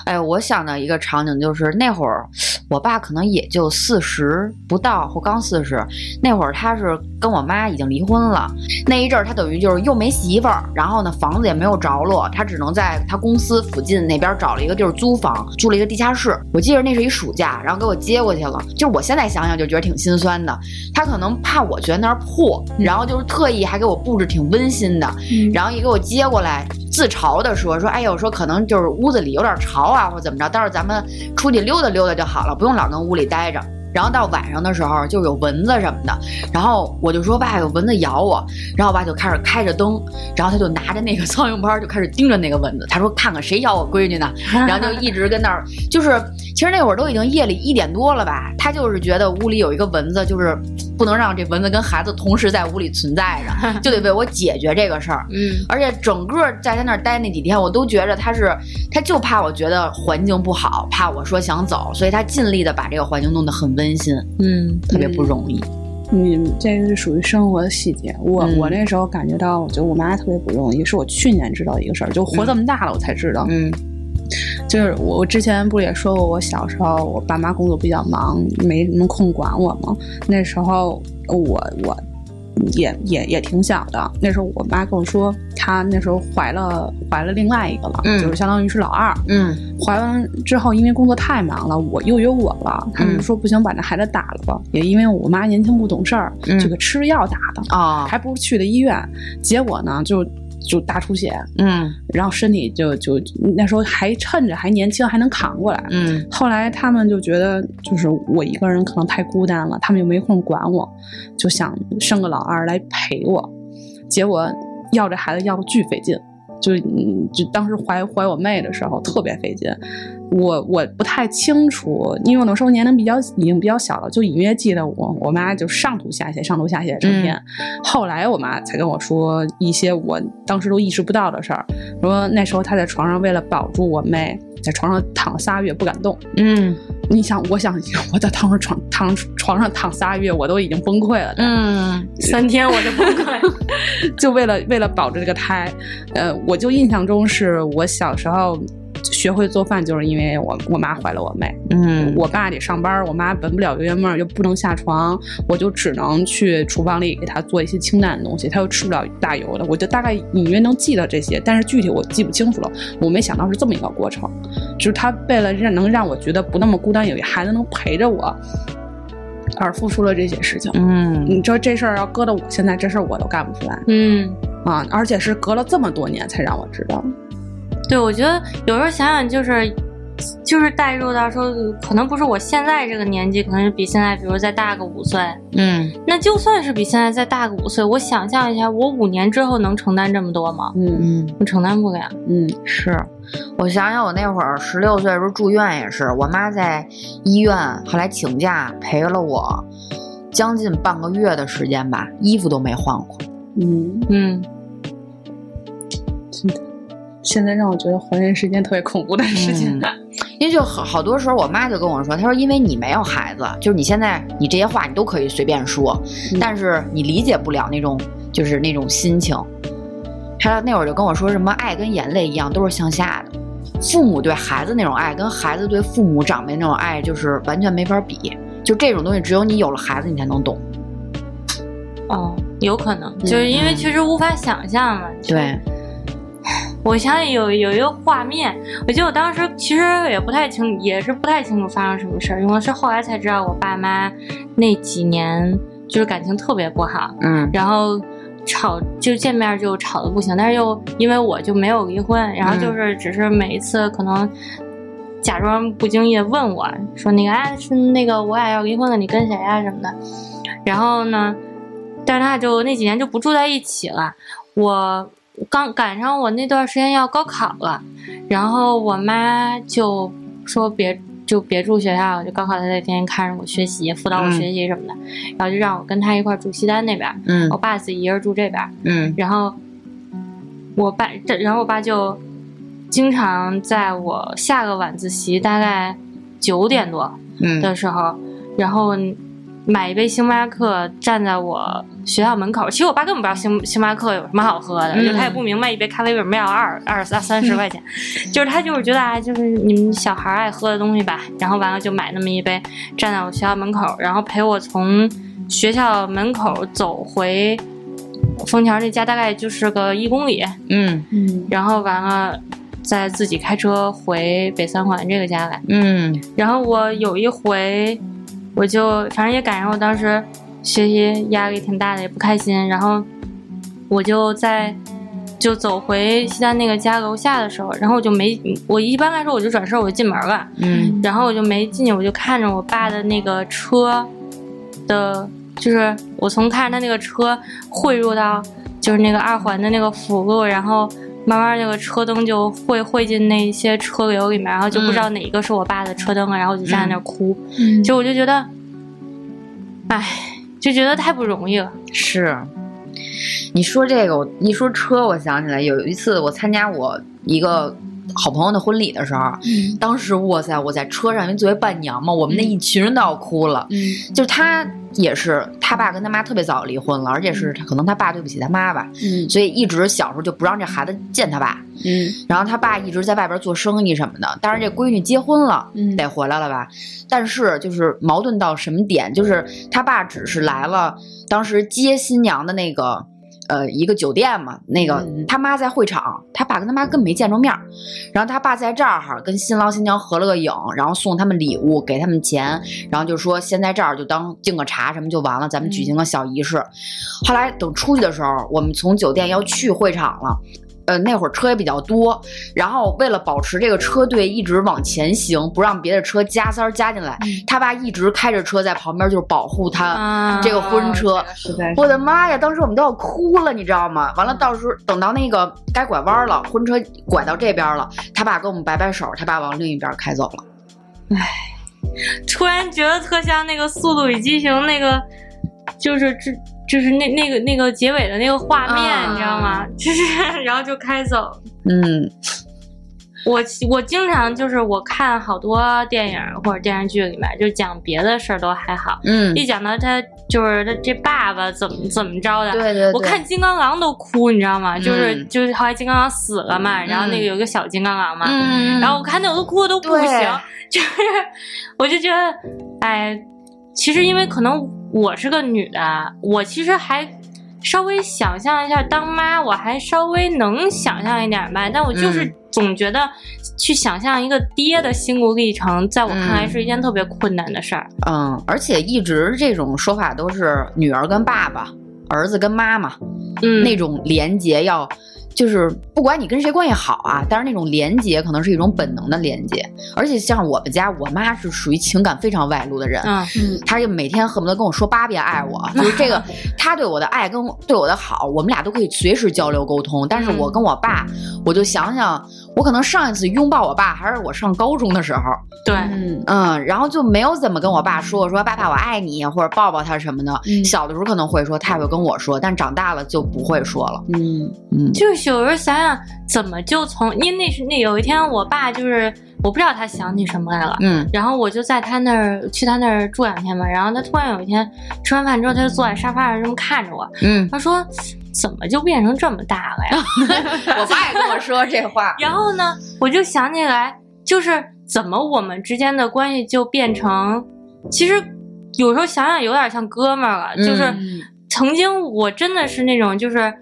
哎，我想到一个场景，就是那会儿我爸可能也就四十不到或刚四十，那会儿他是跟我妈已经离婚了，那一阵儿他等于就是又没媳妇儿，然后呢房子也没有着落，他只能在他公司附近那边找了一个地儿租房，租了一个地下室。我记得那是一暑假，然后给我接过去了，就是我现在想想就觉得挺心酸的。他可能怕我觉得那儿破，然后就是特意还给我布置挺温馨的，然后一给我接过来，自嘲的说说，哎呦，说可能就是屋子里有点潮啊，或怎么着，到时候咱们出去溜达溜达就好了，不用老跟屋里待着。然后到晚上的时候就有蚊子什么的，然后我就说爸有蚊子咬我，然后我爸就开始开着灯，然后他就拿着那个 苍蝇拍就开始盯着那个蚊子，他说看看谁咬我闺女呢，然后就一直跟那儿，就是其实那会儿都已经夜里一点多了吧，他就是觉得屋里有一个蚊子，就是不能让这蚊子跟孩子同时在屋里存在着，就得为我解决这个事儿。嗯而且整个在他那儿待那几天，我都觉着他是，他就怕我觉得环境不好，怕我说想走，所以他尽力的把这个环境弄得很温馨，嗯特别不容易。嗯，这个是属于生活的细节。我、嗯我那时候感觉到，我觉得我妈特别不容易，是我去年知道一个事儿，就活这么大了我才知道。嗯就是我我之前不是也说过，我小时候我爸妈工作比较忙，没什么空管我吗？那时候我我也也也挺小的，那时候我妈跟我说，她那时候怀了怀了另外一个了，嗯就是相当于是老二。嗯怀完之后，因为工作太忙了，我又有我了，他们嗯就说不行，把那孩子打了吧。也因为我妈年轻不懂事儿，嗯就给吃药打的，啊还不如去的医院。结果呢，就就大出血，嗯然后身体就就那时候还趁着还年轻，还能扛过来。嗯后来他们就觉得，就是我一个人可能太孤单了，他们又没空管我，就想生个老二来陪我。结果要这孩子要的巨费劲，就嗯就当时怀怀我妹的时候特别费劲。我我不太清楚，因为我那时候年龄比较已经比较小了，就隐约记得我我妈就上吐下泻，上吐下泻成天。后来我妈才跟我说一些我当时都意识不到的事儿，说那时候她在床上为了保住我妹，在床上躺了仨月不敢动。嗯你想，我想 我在躺上床躺床上躺仨月，我都已经崩溃了。嗯三天我就崩溃。就为了为了保着这个胎，呃，我就印象中是我小时候学学会做饭就是因为我我妈怀了我妹。嗯，我爸得上班，我妈闻不了月月又不能下床，我就只能去厨房里给她做一些清淡的东西，她又吃不了大油的，我就大概隐约能记得这些，但是具体我记不清楚了。我没想到是这么一个过程，就是她为了让能让我觉得不那么孤单，有一孩子能陪着我，而付出了这些事情。嗯你知道这事儿要搁到我现在，这事儿我都干不出来嗯，啊！而且是隔了这么多年才让我知道。对，我觉得有时候想想就是。就是代入到说，可能不是我现在这个年纪，可能是比现在，比如再大个五岁。嗯那就算是比现在再大个五岁，我想象一下，我五年之后能承担这么多吗？嗯嗯，我承担不了。嗯是我想想，我那会儿十六岁的时候住院也是，我妈在医院后来请假陪了我将近半个月的时间吧，衣服都没换过。嗯，嗯，真的，现在让我觉得怀孕是一件特别恐怖的事情。嗯因为就好好多时候，我妈就跟我说，她说因为你没有孩子，就是你现在你这些话你都可以随便说，嗯但是你理解不了那种就是那种心情。她那会儿就跟我说什么爱跟眼泪一样，都是向下的。父母对孩子那种爱，跟孩子对父母长辈那种爱，就是完全没法比。就这种东西，只有你有了孩子，你才能懂。哦，有可能，就是因为确实无法想象嘛。对，我想起有有一个画面，我记得我当时其实也不太清，也是不太清楚发生什么事儿，因为是后来才知道我爸妈那几年就是感情特别不好，嗯。然后吵就见面就吵得不行，但是又因为我就没有离婚，然后就是只是每一次可能假装不经意地问我说那个啊是那个我俩要离婚了，你跟谁啊什么的，然后呢，但是他就那几年就不住在一起了，我。刚赶上我那段时间要高考了，然后我妈就说别就别住学校了，就高考她在天天看着我学习，辅导我学习什么的，然后就让我跟她一块儿住西单那边，嗯我爸自己一人住这边，嗯。然后我爸，这然后我爸就经常在我下个晚自习大概九点多嗯的时候，然后买一杯星巴克站在我学校门口。其实我爸根本不知道星星巴克有什么好喝的，嗯就他也不明白一杯咖啡为什么要二二三三十块钱，就是他就是觉得啊，就是你们小孩爱喝的东西吧。然后完了就买那么一杯，站在我学校门口，然后陪我从学校门口走回枫桥那家，大概就是个一公里。嗯嗯然后完了。再自己开车回北三环这个家来，嗯然后我有一回，我就反正也赶上我当时学习压力挺大的，也不开心，然后我就在就走回西单那个家楼下的时候，然后我就没，我一般来说我就转身我就进门了，嗯。然后我就没进去，我就看着我爸的那个车的，就是我从看着他那个车汇入到就是那个二环的那个辅路，然后慢慢那个车灯就会汇进那些车流里面，然后就不知道哪一个是我爸的车灯了，然后我就站在那儿哭，嗯就我就觉得，唉，就觉得太不容易了。是。你说这个，我一说车，我想起来有一次我参加我一个好朋友的婚礼的时候，嗯当时哇塞，我在车上，因为作为伴娘嘛，我们那一群人都要哭了。嗯就是他也是，他爸跟他妈特别早离婚了，而且是他可能他爸对不起他妈吧，嗯所以一直小时候就不让这孩子见他爸。嗯然后他爸一直在外边做生意什么的，当然这闺女结婚了，嗯得回来了吧？但是就是矛盾到什么点，就是他爸只是来了当时接新娘的那个。呃，一个酒店嘛，那个嗯他妈在会场，他爸跟他妈根本没见着面儿，然后他爸在这儿哈跟新郎新娘合了个影，然后送他们礼物，给他们钱，然后就说先在这儿就当敬个茶什么就完了，咱们举行个小仪式。后来等出去的时候，我们从酒店要去会场了。呃，那会儿车也比较多，然后为了保持这个车队一直往前行，不让别的车加塞儿加进来，他爸一直开着车在旁边，就是保护他啊这个婚车。我的妈呀！当时我们都要哭了，你知道吗？完了，到时候等到那个该拐弯了，婚车拐到这边了，他爸跟我们摆摆手，他爸往另一边开走了。唉突然觉得特像那个《速度与激情》那个，就是这就是那那个那个结尾的那个画面，啊。你知道吗？就是然后就开走。嗯，我我经常就是我看好多电影或者电视剧里面，就讲别的事儿都还好，嗯，一讲到他就是他这爸爸怎么怎么着的，对对对，我看金刚狼都哭，你知道吗？就是嗯。就是后来金刚狼死了嘛，然后那个有一个小金刚狼嘛，嗯，然后我看那我都哭的都不行，就是我就觉得，哎，其实因为可能我是个女的，我其实还稍微想象一下当妈，我还稍微能想象一点吧，但我就是嗯总觉得去想象一个爹的心路历程，在我看来嗯是一件特别困难的事儿。嗯，而且一直这种说法都是女儿跟爸爸，儿子跟妈妈，嗯，那种连接要。就是不管你跟谁关系好啊，但是那种连接可能是一种本能的连接，而且像我们家，我妈是属于情感非常外露的人，嗯嗯她就每天恨不得跟我说八遍爱我，就是这个，她对我的爱跟对我的好，我们俩都可以随时交流沟通。但是我跟我爸，我就想想，我可能上一次拥抱我爸还是我上高中的时候，对，嗯嗯，然后就没有怎么跟我爸说，我说爸爸我爱你，或者抱抱他什么的。嗯小的时候可能会说，他也会跟我说，但长大了就不会说了。嗯嗯就是有时候想想怎么就从，因为那是那有一天我爸就是我不知道他想起什么来了。嗯然后我就在他那儿去他那儿住两天嘛，然后他突然有一天吃完饭之后，他就坐在沙发上这么看着我，嗯，他说：“怎么就变成这么大了呀？” 我爸也跟我说这话。然后呢，我就想起来，就是怎么我们之间的关系就变成，其实有时候想想有点像哥们儿了，就是嗯曾经我真的是那种就是。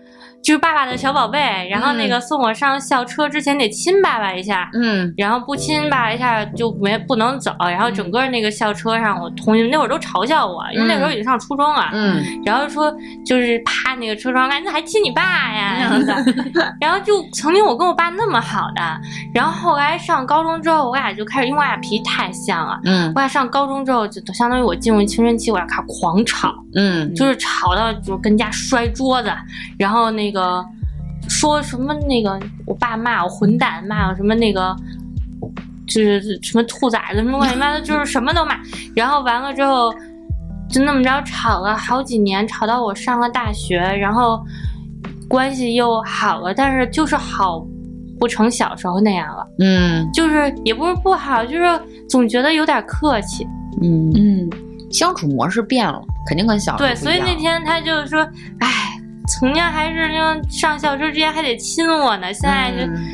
就是爸爸的小宝贝，然后那个送我上校车之前得亲爸爸一下，嗯。然后不亲爸爸一下就没不能走，然后整个那个校车上，我同学那会儿都嘲笑我，因为那时候已经上初中了，嗯。然后说就是趴那个车窗，哎，那还亲你爸呀，然后的，然后就曾经我跟我爸那么好的，然后后来上高中之后，我俩就开始，因为我俩脾气太像了。嗯。我俩上高中之后，就相当于我进入青春期，我俩开始狂吵，嗯。就是吵到就是跟家摔桌子，然后那个说什么那个我爸骂我混蛋，骂我什么那个就是什么兔崽子什么乱七八糟，就是什么都骂。然后完了之后，就那么着吵了好几年，吵到我上了大学，然后关系又好了，但是就是好不成小时候那样了，嗯就是也不是不好，就是总觉得有点客气。嗯，嗯相处模式变了，肯定跟小时候对，所以那天他就说：“哎，曾经还是那种上校车之前还得亲我呢，现在就，嗯。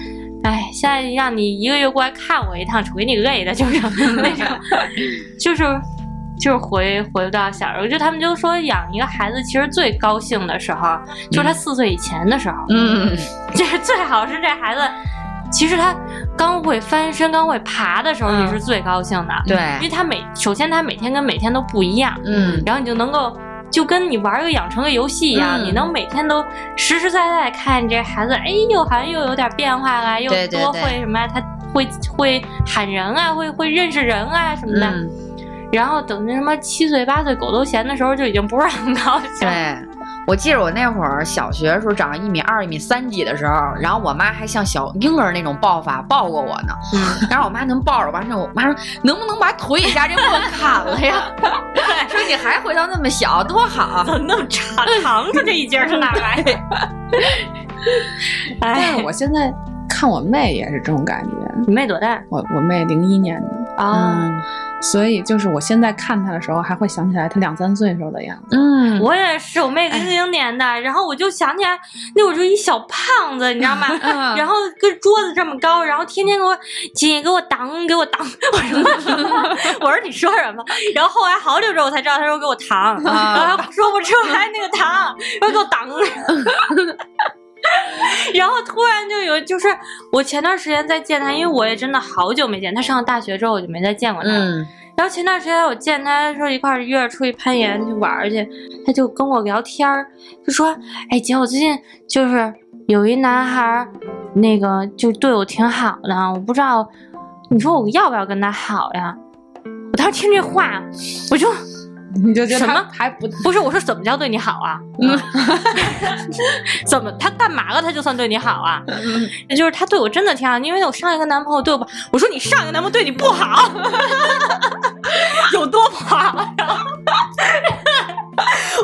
哎，现在让你一个月过来看我一趟，给你累的，就是 那种，就是就是回回不到小时候。就他们就说养一个孩子，其实最高兴的时候，就是他四岁以前的时候，嗯。就是最好是这孩子。”其实他刚会翻身、刚会爬的时候，嗯。你是最高兴的，对。因为他每首先他每天跟每天都不一样，嗯。然后你就能够就跟你玩个养成个游戏一样，嗯你能每天都实实在在地看这孩子，哎，又好像又有点变化了，又多会什么呀？他会会喊人啊，会会认识人啊什么的。嗯，然后等那什么七岁八岁狗头衔的时候，就已经不是很高兴了。对。我记得我那会儿小学的时候长一米二、一米三几的时候，然后我妈还像小婴儿那种抱法抱过我呢。嗯，然后我妈能抱着我，完事我妈说能不能把腿一下这部分砍了呀？说你还回到那么小，多好。怎么那么长？长出这一截儿是哪来的？但哎是，我现在看我妹也是这种感觉。你妹多大我我妹零一年的，啊？嗯所以就是我现在看他的时候，还会想起来他两三岁时候的样子。嗯，我也是，我妹零零年的，然后我就想起来，那会儿就一小胖子，你知道吗？嗯然后跟桌子这么高，然后天天给我姐给我挡给我挡，我说我说你说什么？然后后来好久之后我才知道，他说给我糖，啊然后他说不出来那个糖，然后给我挡。然后突然就有，就是我前段时间在见他，因为我也真的好久没见他。上了大学之后我就没再见过他。嗯然后前段时间我见他的时候，一块儿约着出去攀岩去玩去，他就跟我聊天儿，就说：“哎姐，我最近就是有一男孩，那个就对我挺好的，我不知道，你说我要不要跟他好呀？”我当时听这话，我就你就觉得她什么还不不是我说怎么叫对你好啊？嗯 怎么他干嘛了？他就算对你好啊？嗯就是他对我真的挺好，因为我上一个男朋友对我不，我说你上一个男朋友对你不好，有多不好？然 后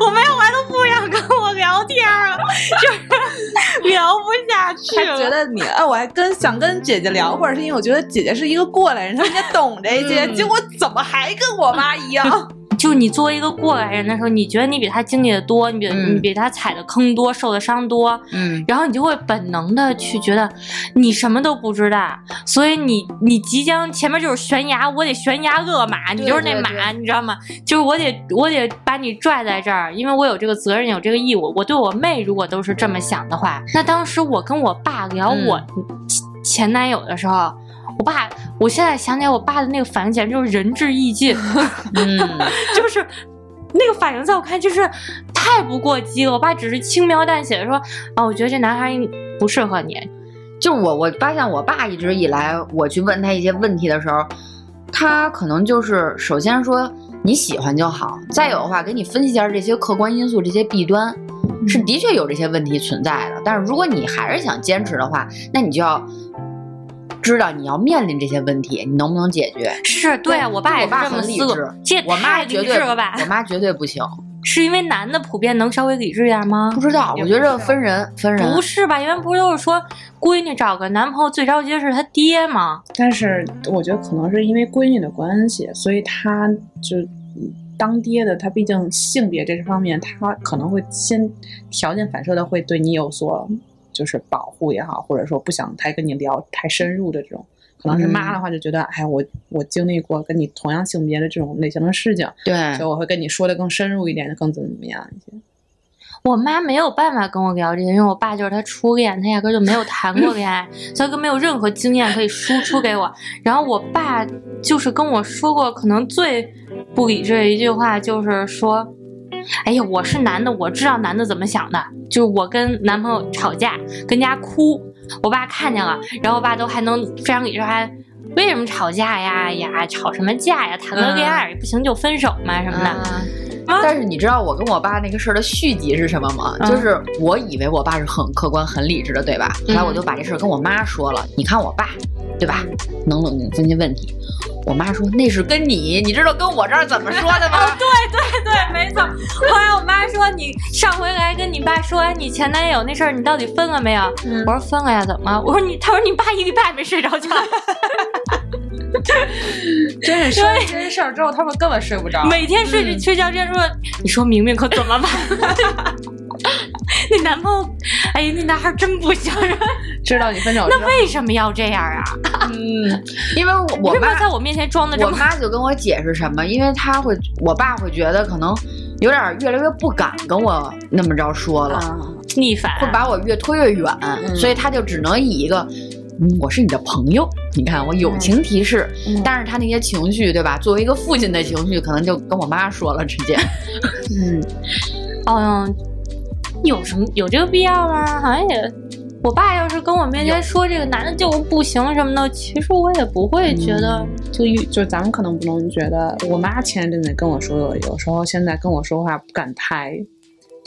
我妹后来都不想跟我聊天了，就是聊不下去他觉得你，哎，我还跟想跟姐姐聊会儿，是因为我觉得姐姐是一个过来人，她应该懂这些。结果怎么还跟我妈一样？就你作为一个过来人的时候，你觉得你比他经历的多，你比、你比他踩的坑多，受的伤多，嗯，然后你就会本能的去觉得你什么都不知道，所以你你即将前面就是悬崖，我得悬崖勒马，你就是那马，对你知道吗？就是我得我得把你拽在这儿，因为我有这个责任，有这个义务。我对我妹如果都是这么想的话，那当时我跟我爸聊嗯我前前男友的时候。我爸，我现在想起来，我爸的那个反应简直就是仁至义尽。嗯，就是那个反应，在我看就是太不过激了。我爸只是轻描淡写的说：“啊，我觉得这男孩不适合你。就我我发现我爸一直以来，我去问他一些问题的时候，他可能就是首先说你喜欢就好，再有的话给你分析一下这些客观因素、这些弊端，是的确有这些问题存在的。但是如果你还是想坚持的话，那你就要。知道你要面临这些问题，你能不能解决？”是对啊，我爸也我爸是这么思路很理智。这我妈太绝对？我妈绝对不行。是因为男的普遍能稍微理智一点吗不？知道，我觉得分人分人。不是吧？因为不是都是说闺女找个男朋友最着急的是他爹吗？但是我觉得可能是因为闺女的关系，所以他就嗯当爹的，他毕竟性别这方面，他可能会先条件反射的会对你有所就是保护也好，或者说不想太跟你聊太深入的这种。可能是妈的话就觉得，哎，我我经历过跟你同样性别的这种类型的事情，对所以我会跟你说的更深入一点，更怎么怎么样一些。我妈没有办法跟我聊这些，因为我爸就是她初恋，她压根儿就没有谈过恋爱，所以她没有任何经验可以输出给我。然后我爸就是跟我说过，可能最不理智的一句话就是说：“哎呀，我是男的，我知道男的怎么想的。就是我跟男朋友吵架，跟家哭，我爸看见了，然后我爸都还能非常理智，还为什么吵架呀？哎呀，吵什么架呀？谈个恋爱、不行就分手嘛什么的。啊但是你知道我跟我爸那个事儿的续集是什么吗？嗯就是我以为我爸是很客观、很理智的，对吧？后来我就把这事儿跟我妈说了。你看我爸，对吧？能冷静分析问题。我妈说那是跟你，你知道跟我这儿怎么说的吗？对对对，没错。后来我妈说，你上回来跟你爸说，完，你前男友那事儿，你到底分了没有？我说分了呀，怎么了？我说你，他说你爸一礼拜没睡着觉，真是说这些事儿之后，他们根本睡不着。每天睡着、睡觉之前说，你说明明可怎么办？那男朋友，哎呀，那男孩真不行，知道你分手那，为什么要这样啊？嗯，因为我我为什么要妈在我面前装的这我？妈就跟我解释什么，因为她会，我爸会觉得可能有点越来越不敢跟我那么着说了。啊，逆反？会把我越推越远，所以他就只能以一个。嗯，我是你的朋友，你看我友情提示，嗯但是他那些情绪，对吧？作为一个父亲的情绪，可能就跟我妈说了，直接，嗯，嗯，有什么有这个必要吗？好像也，我爸要是跟我面前说这个男的就不行什么的，其实我也不会觉得就遇就咱们可能不能觉得，我妈前阵子跟我说，有时候现在跟我说话不敢太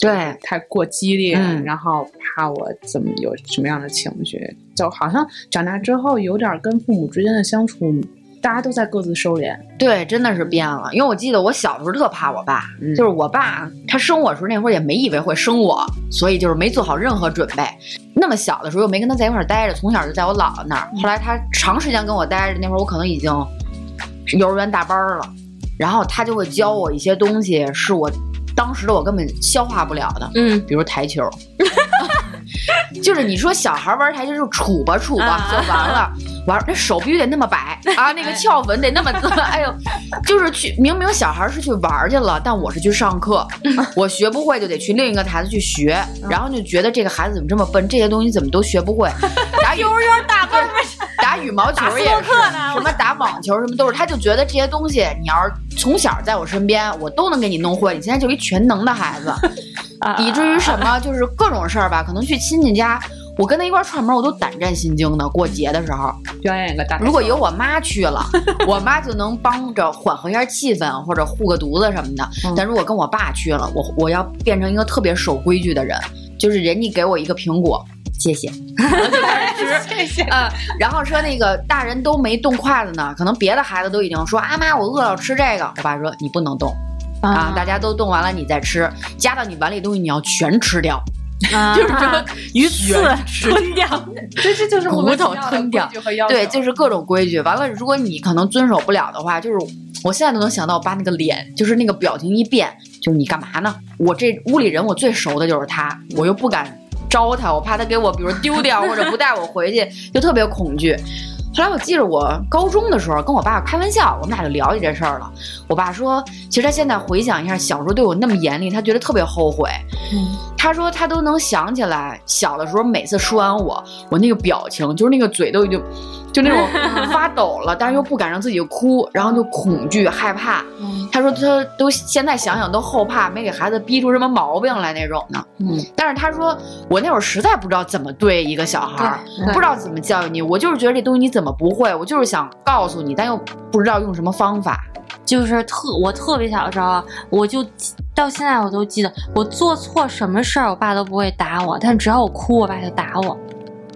对，太过激烈，嗯然后怕我怎么有什么样的情绪，就好像长大之后有点跟父母之间的相处，大家都在各自收敛。对，真的是变了。因为我记得我小的时候特怕我爸，嗯就是我爸他生我时候那会儿也没以为会生我，所以就是没做好任何准备。那么小的时候又没跟他在一块儿待着，从小就在我姥姥那儿。后来他长时间跟我待着，那会儿我可能已经幼儿园大班儿了，然后他就会教我一些东西，是我当时的我根本消化不了的。嗯比如台球，就是你说小孩玩台球就杵吧杵吧啊就完了，玩那手必须得那么摆 啊，那个翘粉得那么攥，哎呦，就是去明明小孩是去玩去了，但我是去上课，我学不会就得去另一个台子去学，然后就觉得这个孩子怎么这么笨，这些东西怎么都学不会，打幼儿园大班打羽毛球也是，什么打网球什么都是，他就觉得这些东西你要是从小在我身边，我都能给你弄会，你现在就一全能的孩子。啊以至于什么，就是各种事儿吧，可能去亲戚家，我跟他一块儿串门，我都胆战心惊的。过节的时候，表演一个大，如果有我妈去了，我妈就能帮着缓和一下气氛，或者护个犊子什么的。嗯但如果跟我爸去了，我我要变成一个特别守规矩的人，就是人家给我一个苹果，谢谢，我就开始吃，谢谢。嗯，然后说那个大人都没动筷子呢，可能别的孩子都已经说啊妈，我饿了，吃这个。我爸说你不能动。啊，大家都动完了，你再吃，夹到你碗里东西你要全吃掉，啊 就是这个鱼刺吞掉。这 这就是骨头吞掉对，就就是各种规矩。完了，如果你可能遵守不了的话，就是我现在都能想到我爸那个脸，就是那个表情一变，就是你干嘛呢？我这屋里人我最熟的就是他，我又不敢招他，我怕他给我比如丢掉或者不带我回去，就特别恐惧。后来我记着我高中的时候跟我爸开玩笑，我们俩就聊起这事儿了。我爸说，其实他现在回想一下小时候对我那么严厉，他觉得特别后悔。嗯他说他都能想起来小的时候每次说完我，我那个表情就是那个嘴都已经就那种 发抖了，但是又不敢让自己哭，然后就恐惧害怕。嗯他说他都现在想想都后怕，没给孩子逼出什么毛病来那种的。嗯，但是他说我那会儿实在不知道怎么对一个小孩不知道怎么教育你，我就是觉得这东西你怎么不会，我就是想告诉你，但又不知道用什么方法。就是特我特别小的时候，我就到现在我都记得，我做错什么事儿，我爸都不会打我，但只要我哭，我爸就打我。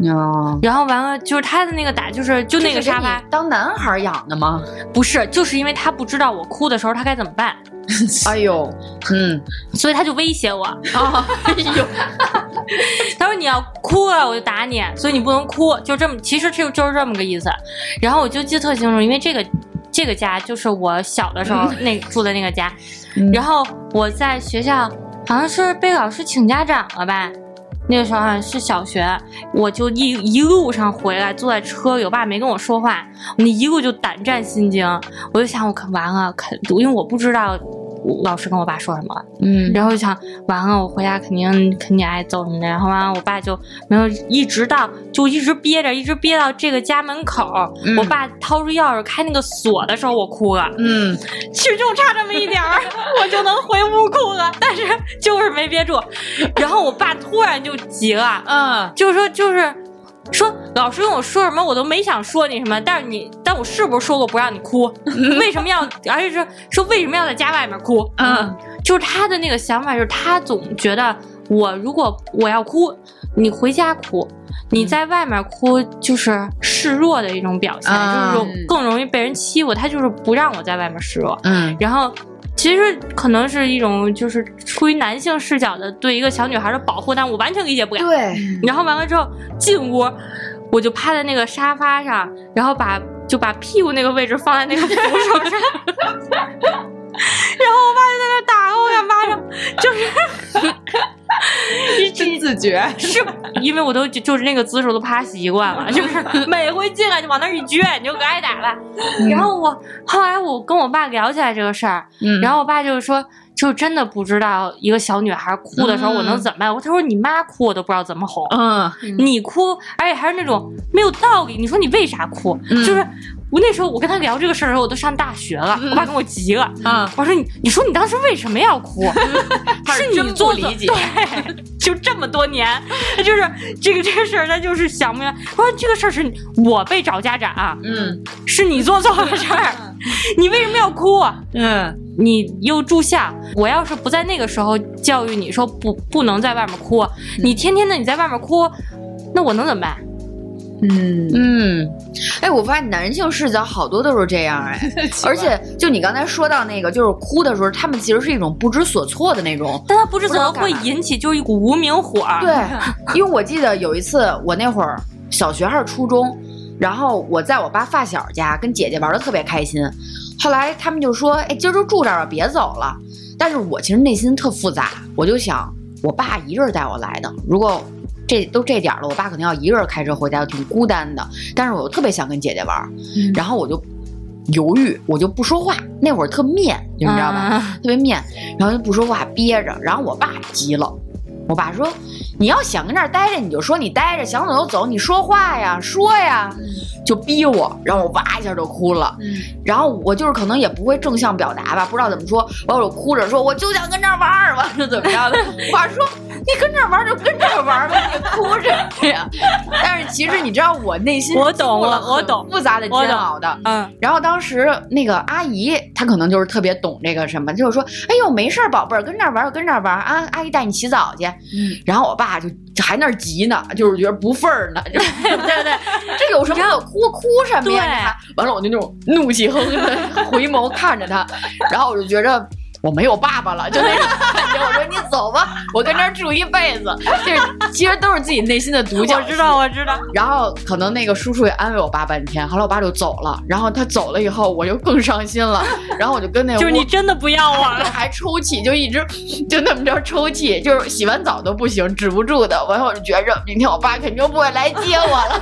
嗯，然后完了，就是他的那个打，就是就那个沙发，当男孩儿养的吗？不是，就是因为他不知道我哭的时候他该怎么办，哎呦，嗯所以他就威胁我。啊，哎呦，他说你要哭了我就打你，所以你不能哭，就这么，其实就就是这么个意思。然后我就记得特清楚，因为这个这个家就是我小的时候那住的那个家，嗯。然后我在学校好像是被老师请家长了吧。那个时候好像是小学，我就一一路上回来，坐在车里，我爸没跟我说话，我那一路就胆战心惊。我就想，我可完了，肯因为我不知道老师跟我爸说什么了，嗯然后就想完了，我回家肯定肯定挨揍什么的。然后完了，我爸就没有一直到就一直憋着，一直憋到这个家门口。嗯我爸掏出钥匙开那个锁的时候，我哭了。嗯，其实就差这么一点儿，我就能回屋哭了，但是就是没憋住。然后我爸突然就急了，嗯就是说就是。说老师跟我说什么，我都没想说你什么，但是你，但我是不是说过不让你哭？为什么要，而且是说为什么要在家外面哭？嗯，就是他的那个想法，就是他总觉得我如果我要哭，你回家哭，你在外面哭就是示弱的一种表现，啊就是更容易被人欺负。他就是不让我在外面示弱，嗯然后。其实可能是一种就是出于男性视角的对一个小女孩的保护，但我完全理解不了。对，然后完了之后进屋，我就趴在那个沙发上，然后把就把屁股那个位置放在那个扶手上，然后我爸就在那打我干巴掌，就是 真自觉。是因为我都就就是那个姿势都趴习惯了，就是 每回进来就往那儿一撅，你就该打了。然后我后来我跟我爸聊起来这个事儿，嗯然后我爸就说。就真的不知道一个小女孩哭的时候我能怎么办。我他说你妈哭我都不知道怎么哄，嗯你哭，而且还是那种没有道理。你说你为啥哭？嗯就是我那时候我跟他聊这个事儿的时候，我都上大学了，我爸跟我急了。嗯，我说你，你说你当时为什么要哭？是你做错理解对，就这么多年，就是这个这个事儿，他就是想不明白。我说这个事儿是我被找家长，嗯是你做错了事儿，你为什么要哭？嗯你又住校，我要是不在那个时候教育你说不不能在外面哭，你天天的你在外面哭，那我能怎么办？嗯，嗯，哎，我发现男性视角好多都是这样哎，而且就你刚才说到那个，就是哭的时候，他们其实是一种不知所措的那种。但他不知怎么会引起就是一股无名火。对，因为我记得有一次，我那会儿小学还是初中，然后我在我爸发小家跟姐姐玩的特别开心，后来他们就说：“哎，今儿就住这儿吧，别走了。”但是我其实内心特复杂，我就想，我爸一个人带我来的，如果这都这点了，我爸可能要一个人开车回家，挺孤单的。但是我又特别想跟姐姐玩儿，然后我就犹豫，我就不说话。那会儿特面，你们知道吧？啊特别面，然后就不说话憋着。然后我爸急了，我爸说：“你要想跟这儿待着，你就说你待着，想走就走，你说话呀，说呀。”就逼我，然后我哇一下就哭了。然后我就是可能也不会正向表达吧，不知道怎么说，完我就哭着说：“我就想跟这儿玩儿。”完了怎么着的？我爸说：“你跟这儿玩儿就跟这儿玩儿吧，你哭什么呀？” 但是其实你知道，我内心我懂了我我懂复杂的煎熬的。嗯，然后当时那个阿姨，她可能就是特别懂这个什么，就是说，哎呦，没事儿，宝贝儿，跟这儿玩儿就跟这儿玩儿啊，阿姨带你洗澡去。嗯，然后我爸就还那儿急呢，就是觉得不忿儿呢，就是对对对，这有什么可哭哭什么呀？完了，我就那种怒气哼哼的 回眸看着他，然后我就觉着我没有爸爸了，就那种感觉。我说你走吧，我跟这儿住一辈子。就是其实都是自己内心的独角。我知道，我知道。然后可能那个叔叔也安慰我爸半天，后来我爸就走了。然后他走了以后，我就更伤心了。然后我就跟那个就是你真的不要我了，还抽泣，就一直就那么着抽泣，就是洗完澡都不行，止不住的。完后我就觉着明天我爸肯定不会来接我了。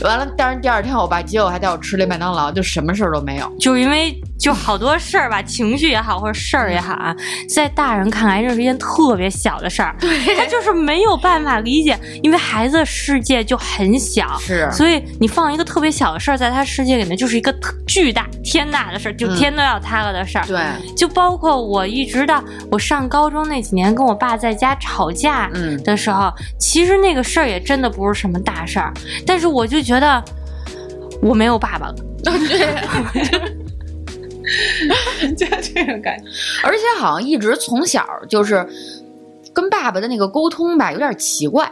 完了，但是第二天我爸接我还带我吃了麦当劳，就什么事儿都没有。就因为就好多事儿吧，情绪也好或者事儿也好啊，在大人看来这是一件特别小的事儿，对。他就是没有办法理解，因为孩子的世界就很小，是。所以你放一个特别小的事儿在他世界里面，就是一个巨大天大的事儿，就嗯天都要塌了的事儿。对，就包括我一直到我上高中那几年，跟我爸在家吵架嗯。的时候，其实那个事儿也真的不是什么大事儿，但是我就觉得我没有爸爸了。就这种感觉。而且好像一直从小就是跟爸爸的那个沟通吧，有点奇怪。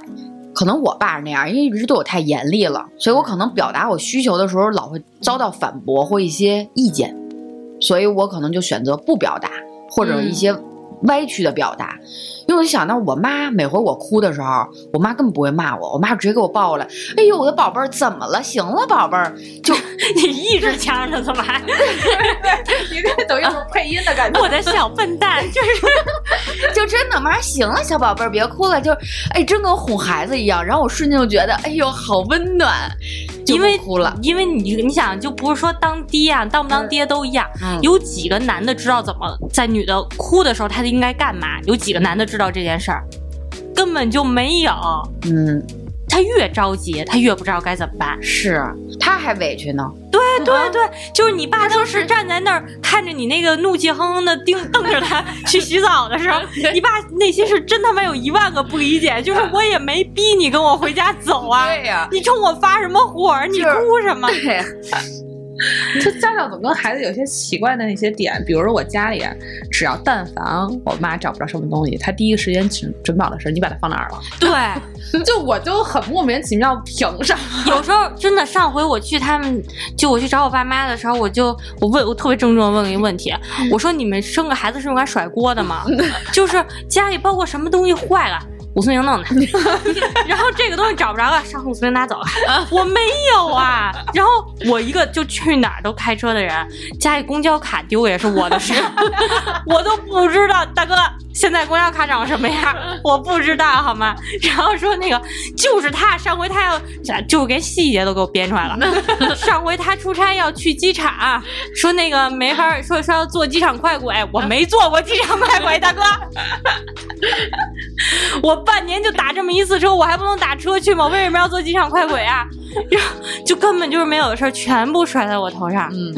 可能我爸是那样，因为一直对我太严厉了，所以我可能表达我需求的时候，老会遭到反驳或一些意见，所以我可能就选择不表达，或者一些歪曲的表达。因为我就想到我妈，每回我哭的时候，我妈根本不会骂我，我妈直接给我抱过来，哎呦，我的宝贝儿怎么了？行了，宝贝儿，就 你一直呛着怎么还？你这等于有配音的感觉。我的小笨蛋，就是就真的妈行了，小宝贝儿别哭了，就哎，真跟哄孩子一样。然后我瞬间就觉得，哎呦，好温暖，就因为哭了。因为你你想，就不是说当爹啊，当不当爹都一样。嗯有几个男的知道怎么在女的哭的时候他应该干嘛？有几个男的知道这件事儿？根本就没有。嗯，他越着急，他越不知道该怎么办。是，他还委屈呢。对对对，就是你爸当时站在那儿看着你那个怒气哼哼的盯瞪着他 去洗澡的时候，你爸内心是真他妈有一万个不理解，就是我也没逼你跟我回家走啊，对呀你冲我发什么火？你哭什么？对，就家长总跟孩子有些奇怪的那些点，比如说我家里，只要但凡我妈找不着什么东西，她第一时间准准保的是你把它放哪儿了，对，就我就很莫名其妙，凭什么？有时候真的，上回我去他们，就我去找我爸妈的时候，我就我问我特别郑重的问了一个问题，我说你们生个孩子是用来甩锅的吗？就是家里包括什么东西坏了。武松营弄的，然后这个东西找不着了，上武松营拿走了。我没有啊。然后我一个就去哪儿都开车的人，家里公交卡丢也是我的事，我都不知道。大哥，现在公交卡长什么样？我不知道好吗？然后说那个就是他，上回他要，就连细节都给我编出来了。上回他出差要去机场，说那个没法说说要坐机场快轨，我没坐过机场快轨，大哥。我半年就打这么一次车，我还不能打车去吗？我为什么要坐机场快轨啊？然后 就根本就是没有的事儿，全部甩在我头上。嗯，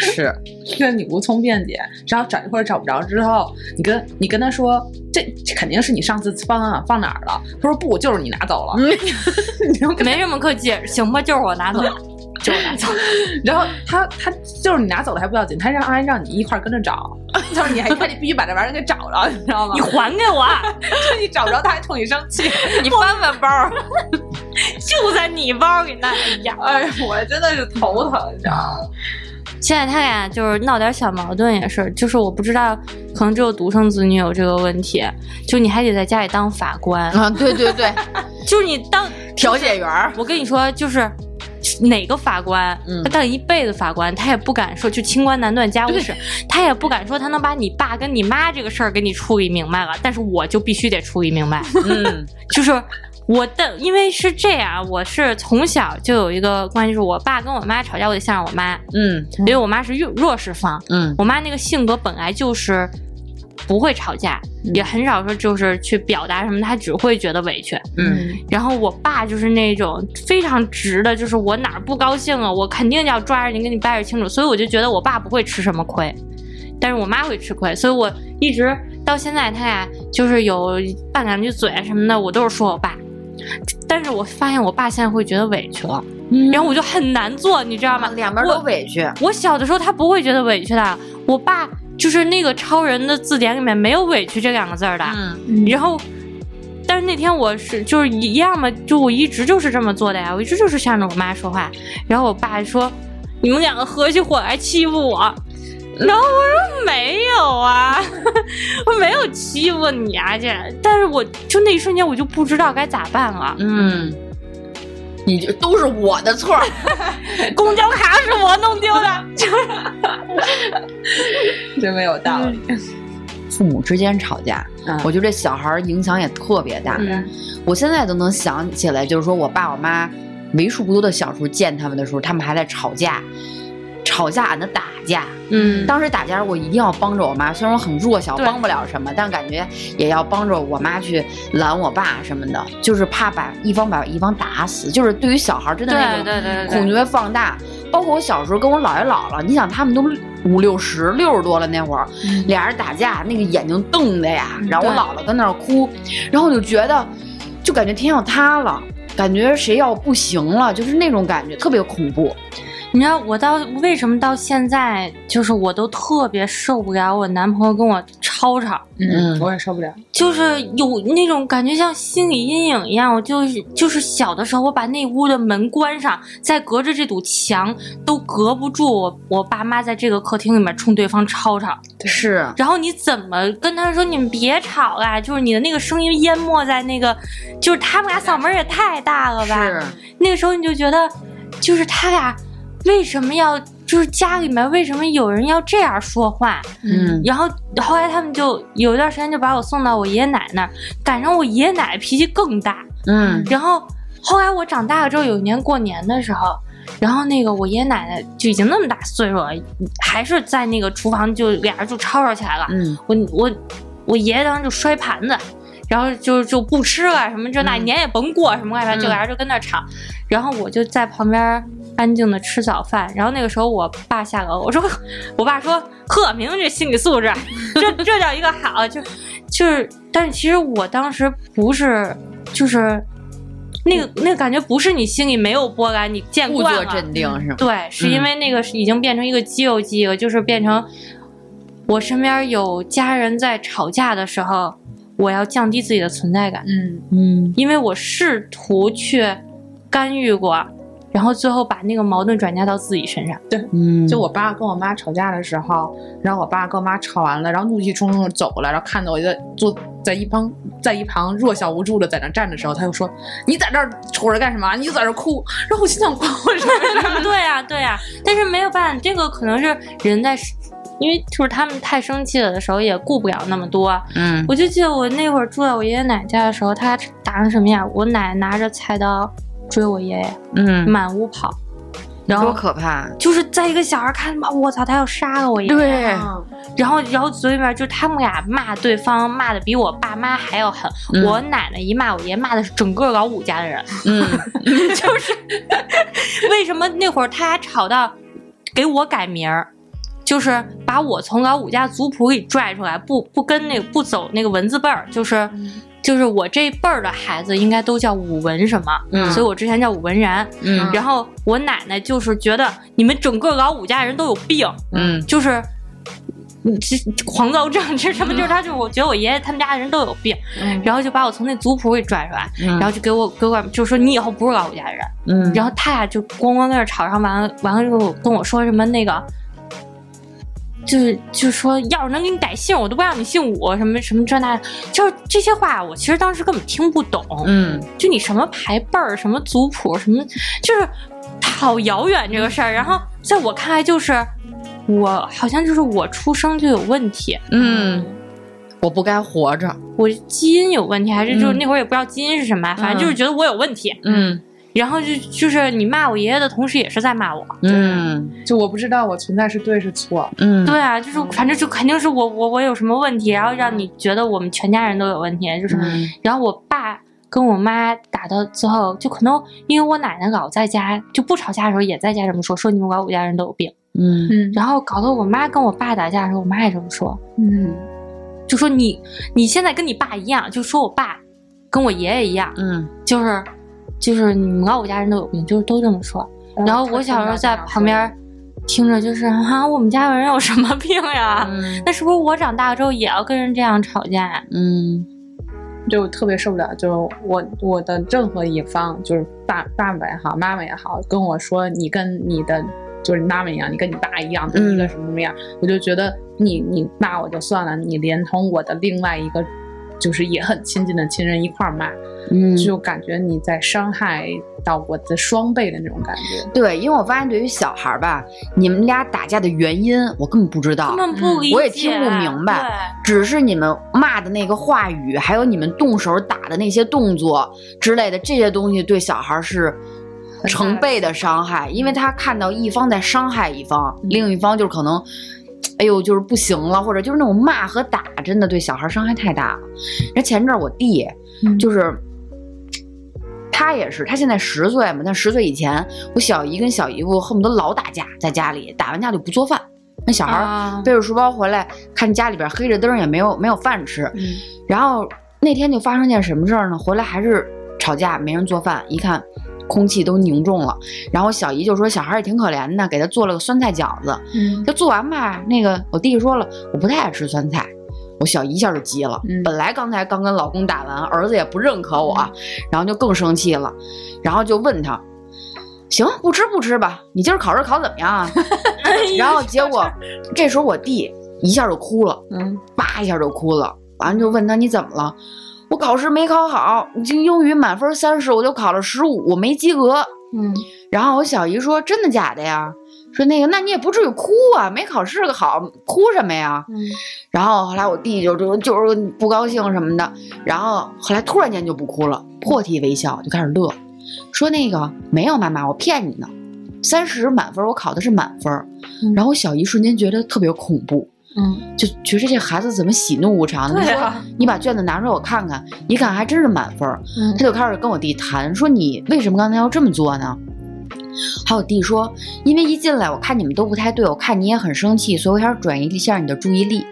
是，这你无从辩解，然后找一会儿找不着之后，你跟你跟他说，这这肯定是你上次放啊放哪儿了？他说不，就是你拿走了。没什么可解释，行吧，就是我拿走，就是拿走。然后他他就是你拿走了还不要紧，他让还让你一块儿跟着找，就是你还他必须把这玩意儿给找着，你知道吗你？还给我，就你找不着，他还冲你生气。你翻翻包，就在你包里那。哎呀，哎，我真的是头疼，你知道吗？现在他俩就是闹点小矛盾也是，就是我不知道，可能只有独生子女有这个问题，就你还得在家里当法官，啊，对对对，就是你当调解员，我跟你说，就是哪个法官，嗯。他当一辈子法官，他也不敢说就清官难断家务事，他也不敢说他能把你爸跟你妈这个事儿给你处理明白了，但是我就必须得处理明白，嗯。就是。我的，因为是这样，我是从小就有一个关系，就是我爸跟我妈吵架，我得向着我妈，嗯。因为我妈是弱弱势方，嗯。我妈那个性格本来就是不会吵架，也很少说就是去表达什么，他只会觉得委屈。嗯然后我爸就是那种非常直的，就是我哪儿不高兴了，我肯定要抓着你跟你掰扯清楚。所以我就觉得我爸不会吃什么亏，但是我妈会吃亏。所以我一直到现在，他俩就是有拌两句嘴啊什么的，我都是说我爸。但是我发现我爸现在会觉得委屈了，然后我就很难做，你知道吗？两边都委屈，我小的时候他不会觉得委屈的，我爸就是那个超人的字典里面没有委屈这两个字儿的。嗯然后，但是那天我是就是一样嘛，就我一直就是这么做的呀，我一直就是向着我妈说话。然后我爸说：“你们两个合起伙来欺负我。”然后我说没有啊，我没有欺负你啊，这，但是我就那一瞬间我就不知道该咋办了。嗯，你就都是我的错儿。公交卡是我弄丢的，真没有道理。父母之间吵架，嗯我觉得这小孩儿影响也特别大。嗯我现在都能想起来，就是说我爸我妈为数不多的小时候见他们的时候，他们还在吵架，吵架俺的打架。嗯当时打架，我一定要帮着我妈，虽然我很弱小，帮不了什么，但感觉也要帮着我妈去拦我爸什么的，就是怕把一方把一方打死。就是对于小孩真的那种恐惧放大。包括我小时候跟我姥爷姥姥，你想他们都五六十、六十多了那会儿，俩人打架，那个眼睛瞪的呀，然后我姥姥跟那儿哭，然后我就觉得，就感觉天要塌了。感觉谁要不行了，就是那种感觉，特别恐怖。你知道我到为什么到现在，就是我都特别受不了我男朋友跟我吵吵，嗯我也受不了。就是有那种感觉像心理阴影一样。我就是就是小的时候，我把那屋的门关上，再隔着这堵墙都隔不住我我爸妈在这个客厅里面冲对方吵吵。是，然后你怎么跟他说你们别吵啦？就是你的那个声音淹没在那个，就是他们俩嗓门也太大了吧？是，那个时候你就觉得，就是他俩为什么要，就是家里面为什么有人要这样说话？嗯然后后来他们就有一段时间就把我送到我爷爷奶奶那儿，赶上我爷爷奶奶脾气更大。嗯然后后来我长大了之后，有一年过年的时候，然后那个我爷爷奶奶就已经那么大岁数了，还是在那个厨房就俩人就吵吵起来了。嗯我我我爷爷当时就摔盘子，然后就就不吃了什么这那嗯年也甭过什么外边，就嗯俩人就跟那儿吵，然后我就在旁边安静的吃早饭，然后那个时候我爸下楼，我说 我爸说 贺，明明这心理素质，这这叫一个好，就就是，但是其实我当时不是就是。那个那个感觉不是你心里没有波澜，你见故作，镇定是吗？对，是因为那个已经变成一个肌肉记忆了，就是变成我身边有家人在吵架的时候，我要降低自己的存在感，嗯，嗯因为我试图去干预过，然后最后把那个矛盾转嫁到自己身上。嗯，就我爸跟我妈吵架的时候，然后我爸跟我妈吵完了，然后怒气冲冲的走了，然后看到我在坐在一旁，在一旁弱小无助的在那站的时候，他就说：“你在这儿瞅着干什么？你在这儿哭。”然后我心想：“ 关我什么事？”对呀、对呀、但是没有办法，这个可能是人在，因为就是他们太生气了的时候也顾不了那么多。嗯我就记得我那会儿住在我爷爷奶奶家的时候，他打成什么样？我奶拿着菜刀追我爷爷，嗯，满屋跑，然后多可怕！就是在一个小孩看，我操，他要杀了我爷爷。对，然后然后嘴里面就他们俩骂对方，骂的比我爸妈还要狠。嗯我奶奶一骂我爷，骂的是整个老五家的人。嗯 就是为什么那会儿他俩吵到给我改名儿，就是把我从老五家族谱给拽出来，不不跟那个不走那个文字辈儿，就是。就是我这辈儿的孩子应该都叫武文什么，嗯所以我之前叫武文然。嗯然后我奶奶就是觉得你们整个老武家人都有病，嗯就是。嗯这狂躁症这什么？就是他，就我觉得我爷爷他们家的人都有病，然后就把我从那族谱里拽出来，嗯然后就给我给我就说你以后不是老武家人，嗯，然后他俩就咣咣在那吵上，完了完了之后跟我说什么那个，就是就是说要是能给你改姓，我都不让你姓武，什么什么这那，就是这些话我其实当时根本听不懂，嗯就你什么排辈儿，什么族谱，什么就是好遥远这个事儿。然后在我看来，就是我好像就是我出生就有问题，嗯，我不该活着。我基因有问题，还是就那会儿也不知道基因是什么，反正就是觉得我有问题。嗯然后就就是你骂我爷爷的同时，也是在骂我。嗯就我不知道我存在是对是错。嗯，对啊，就是反正就肯定是我我我有什么问题，然后让你觉得我们全家人都有问题，就是，嗯然后我爸跟我妈打到最后，就可能因为我奶奶老在家就不吵架的时候也在家这么说，说你们老五家人都有病，嗯嗯然后搞得我妈跟我爸打架的时候，我妈也这么说，嗯就说你你现在跟你爸一样，就说我爸跟我爷爷一样，嗯就是就是你们老五家人都有病，就是都这么说。然后我小时候在旁边听着，就是啊，我们家有人有什么病呀？嗯那是不是我长大之后也要跟人这样吵架？嗯就特别受不了，就是我我的任何一方，就是爸爸爸也好，妈妈也好，跟我说你跟你的就是你妈妈一样，你跟你爸一样，你一个什么什么样，我就觉得你你骂我就算了，你连同我的另外一个就是也很亲近的亲人一块儿骂，嗯就感觉你在伤害到我的双倍的那种感觉。对，因为我发现对于小孩儿吧，你们俩打架的原因我根本不知道根，本不理解，我也听不明白只是你们骂的那个话语，还有你们动手打的那些动作之类的这些东西，对小孩儿是成倍的伤害，因为他看到一方在伤害一方，另一方就是可能。哎呦，就是不行了，或者就是那种骂和打，真的对小孩伤害太大了。那前阵儿我弟，嗯就是他也是，他现在十岁嘛，但十岁以前，我小姨跟小姨夫恨不得老打架，在家里打完架就不做饭。那小孩背着书包回来，看家里边黑着灯，也没有没有饭吃。嗯然后那天就发生件什么事儿呢？回来还是吵架，没人做饭，一看空气都凝重了。然后小姨就说小孩也挺可怜的，给他做了个酸菜饺子。嗯就做完吧，那个我弟说了，我不太爱吃酸菜。我小姨一下就急了，嗯本来刚才刚跟老公打完，儿子也不认可我，然后就更生气了，然后就问他，行，不吃不吃吧，你今儿考试考怎么样啊？然后结果这时候我弟一下就哭了，嗯，叭一下就哭了，完了就问他你怎么了？我考试没考好，这英语满分三十，我就考了十五，我没及格。嗯然后我小姨说真的假的呀？说那个那你也不至于哭啊，没考试个好，哭什么呀？嗯然后后来我弟就就就是不高兴什么的，然后后来突然间就不哭了，破涕为笑，就开始乐，说那个没有妈妈，我骗你呢，三十满分我考的是满分。嗯然后我小姨瞬间觉得特别恐怖，嗯，就觉得这孩子怎么喜怒无常？你说你把卷子拿出来我看看，一看还真是满分。嗯他就开始跟我弟谈，说你为什么刚才要这么做呢？还有我弟说，因为一进来我看你们都不太对，我看你也很生气，所以我想转移一下你的注意力。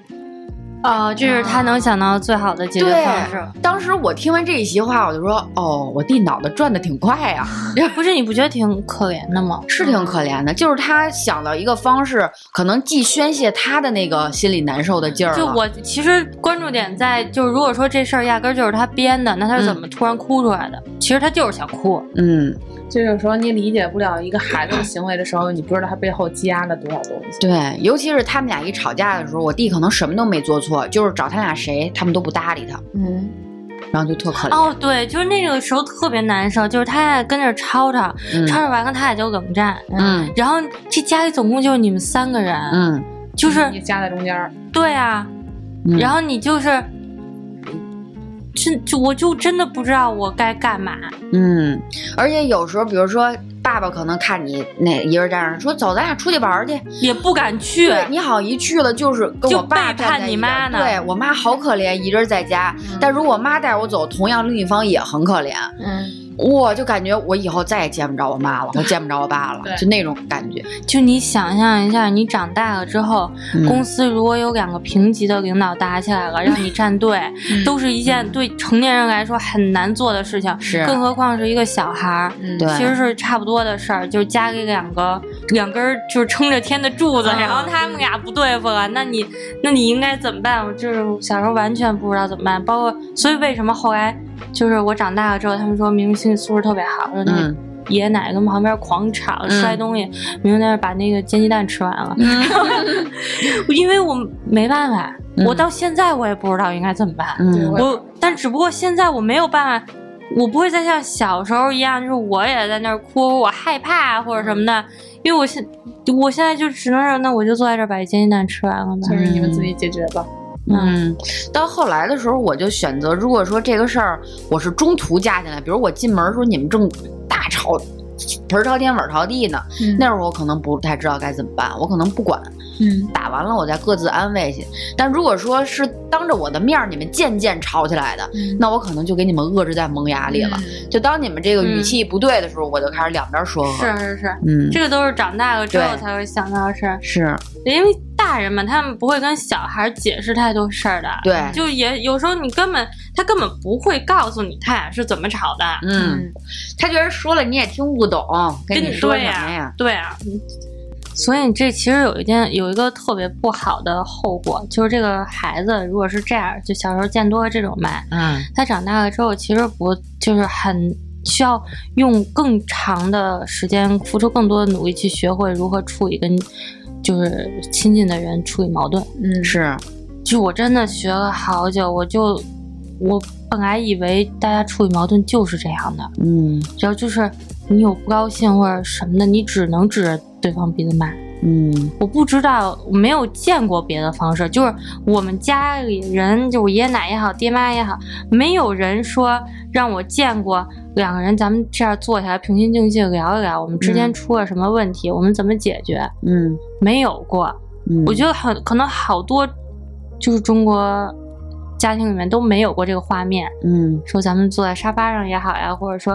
哦，这是他能想到最好的解决方式。当时我听完这一席话，我就说，哦，我弟脑子转的挺快呀、不是你不觉得挺可怜的吗？是挺可怜的。就是他想到一个方式，可能既宣泄他的那个心里难受的劲儿就我其实关注点在，就是如果说这事儿压根儿就是他编的，那他是怎么突然哭出来的？其实他就是想哭。嗯，就有时候你理解不了一个孩子的行为的时候，你不知道他背后积压了多少东西。对，尤其是他们俩一吵架的时候，我弟可能什么都没做错，就是找他俩谁，他们都不搭理他，嗯，然后就特可怜。哦，对，就是那个时候特别难受，就是他俩跟那儿吵吵，嗯吵吵完了他俩就冷战。嗯然后这家里总共就是你们三个人，嗯就是你夹在中间，对啊，嗯，然后你就是。真就我就真的不知道我该干嘛，嗯，而且有时候，比如说爸爸可能看你那一个人站着，说走，咱俩出去玩儿去。也不敢去。对你好一去了，就是跟我爸背叛站在一边你妈呢对我妈好可怜，一人在家。但如果妈带我走，同样另一方也很可怜。嗯，我就感觉我以后再也见不着我妈了，我见不着我爸了，就那种感觉。就你想象一下，你长大了之后，嗯。公司如果有两个平级的领导打起来了，让你站队，都是一件对成年人来说很难做的事情，是。更何况是一个小孩儿。嗯。对。其实是差不多的事儿，就是家里两个两根儿就是撑着天的柱子，嗯。然后他们俩不对付了，那你那你应该怎么办？我就是小时候完全不知道怎么办，包括所以为什么后来就是我长大了之后，他们说明明心理素质特别好，说那爷爷奶奶跟旁边狂吵嗯。摔东西，明明在那儿把那个煎鸡蛋吃完了，嗯。因为我没办法，嗯。我到现在我也不知道应该怎么办。嗯。我但只不过现在我没有办法，我不会再像小时候一样，就是我也在那儿哭，我害怕或者什么的，因为我现我现在就只能让那我就坐在这儿把煎鸡蛋吃完了吧。就是你们自己解决吧。嗯，到后来的时候，我就选择，如果说这个事儿我是中途加进来，比如我进门的时候你们正大吵，盆朝天碗朝地呢，嗯。那会儿我可能不太知道该怎么办，我可能不管，嗯打完了我再各自安慰去。但如果说是当着我的面儿你们渐渐吵起来的，嗯那我可能就给你们遏制在萌芽里了。就当你们这个语气不对的时候，我就开始两边说和。是是是，嗯，这个都是长大了之后才会想到的事儿，是因为大人嘛他们不会跟小孩解释太多事儿的，对就也有时候你根本他根本不会告诉你他俩是怎么吵的，嗯，他觉得说了你也听不懂，跟跟你说对什么呀？对啊，所以这其实有一件有一个特别不好的后果，就是这个孩子如果是这样，就小时候见多了这种骂，嗯他长大了之后其实不就是很需需要用更长的时间，付出更多的努力去学会如何处理跟就是亲近的人处理矛盾。嗯是，就我真的学了好久，我就我本来以为大家处理矛盾就是这样的，嗯然后就是你有不高兴或者什么的，你只能指着对方鼻子骂。嗯我不知道，我没有见过别的方式。就是我们家里人，就我爷爷奶奶也好，爹妈也好，没有人说让我见过两个人，咱们这样坐下来平心静气地聊一聊，我们之间嗯出了什么问题，我们怎么解决，嗯没有过。嗯，我觉得很可能好多就是中国家庭里面都没有过这个画面，嗯说咱们坐在沙发上也好呀，或者说，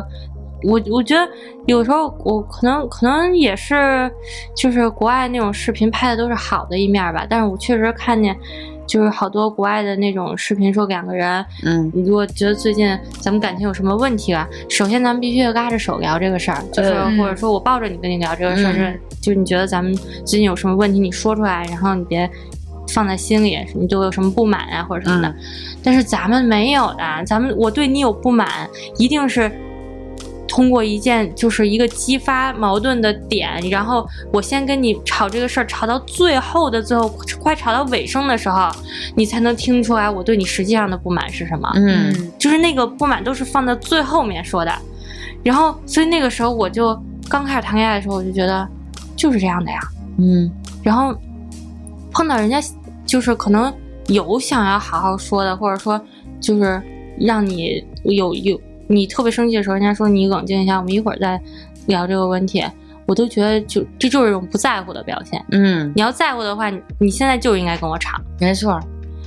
我我觉得有时候我可能可能也是，就是国外那种视频拍的都是好的一面吧，但是我确实看见。就是好多国外的那种视频，说两个人，嗯你如果觉得最近咱们感情有什么问题了，首先咱们必须得拉着手聊这个事儿，就是、嗯或者说我抱着你跟你聊这个事儿，嗯是就你觉得咱们最近有什么问题，你说出来，然后你别放在心里，你对我有什么不满啊或者什么的。嗯但是咱们没有的，咱们我对你有不满，一定是通过一件就是一个激发矛盾的点，然后我先跟你吵这个事儿，吵到最后的最后，快吵到尾声的时候，你才能听出来我对你实际上的不满是什么。嗯就是那个不满都是放到最后面说的，然后所以那个时候我就刚开始谈恋爱的时候，我就觉得就是这样的呀。嗯然后碰到人家就是可能有想要好好说的，或者说就是让你有有你特别生气的时候，人家说你冷静一下，我们一会儿再聊这个问题，我都觉得就这就是一种不在乎的表现。嗯，你要在乎的话，你你现在就应该跟我吵。没错，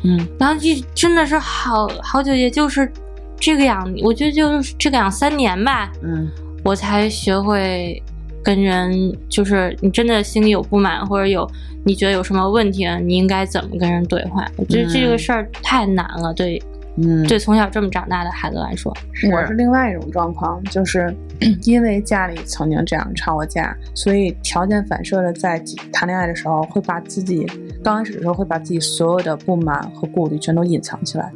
嗯然后就真的是好好久，也就是这个样，我觉得就是这个样三年吧，嗯我才学会跟人，就是你真的心里有不满，或者有你觉得有什么问题，你应该怎么跟人对话？我觉得这个事儿太难了，对嗯，对从小这么长大的孩子来说，我是另外一种状况，就是 因为家里曾经这样吵过架，所以条件反射的在谈恋爱的时候，会把自己刚开始的时候会把自己所有的不满和顾虑全都隐藏起来，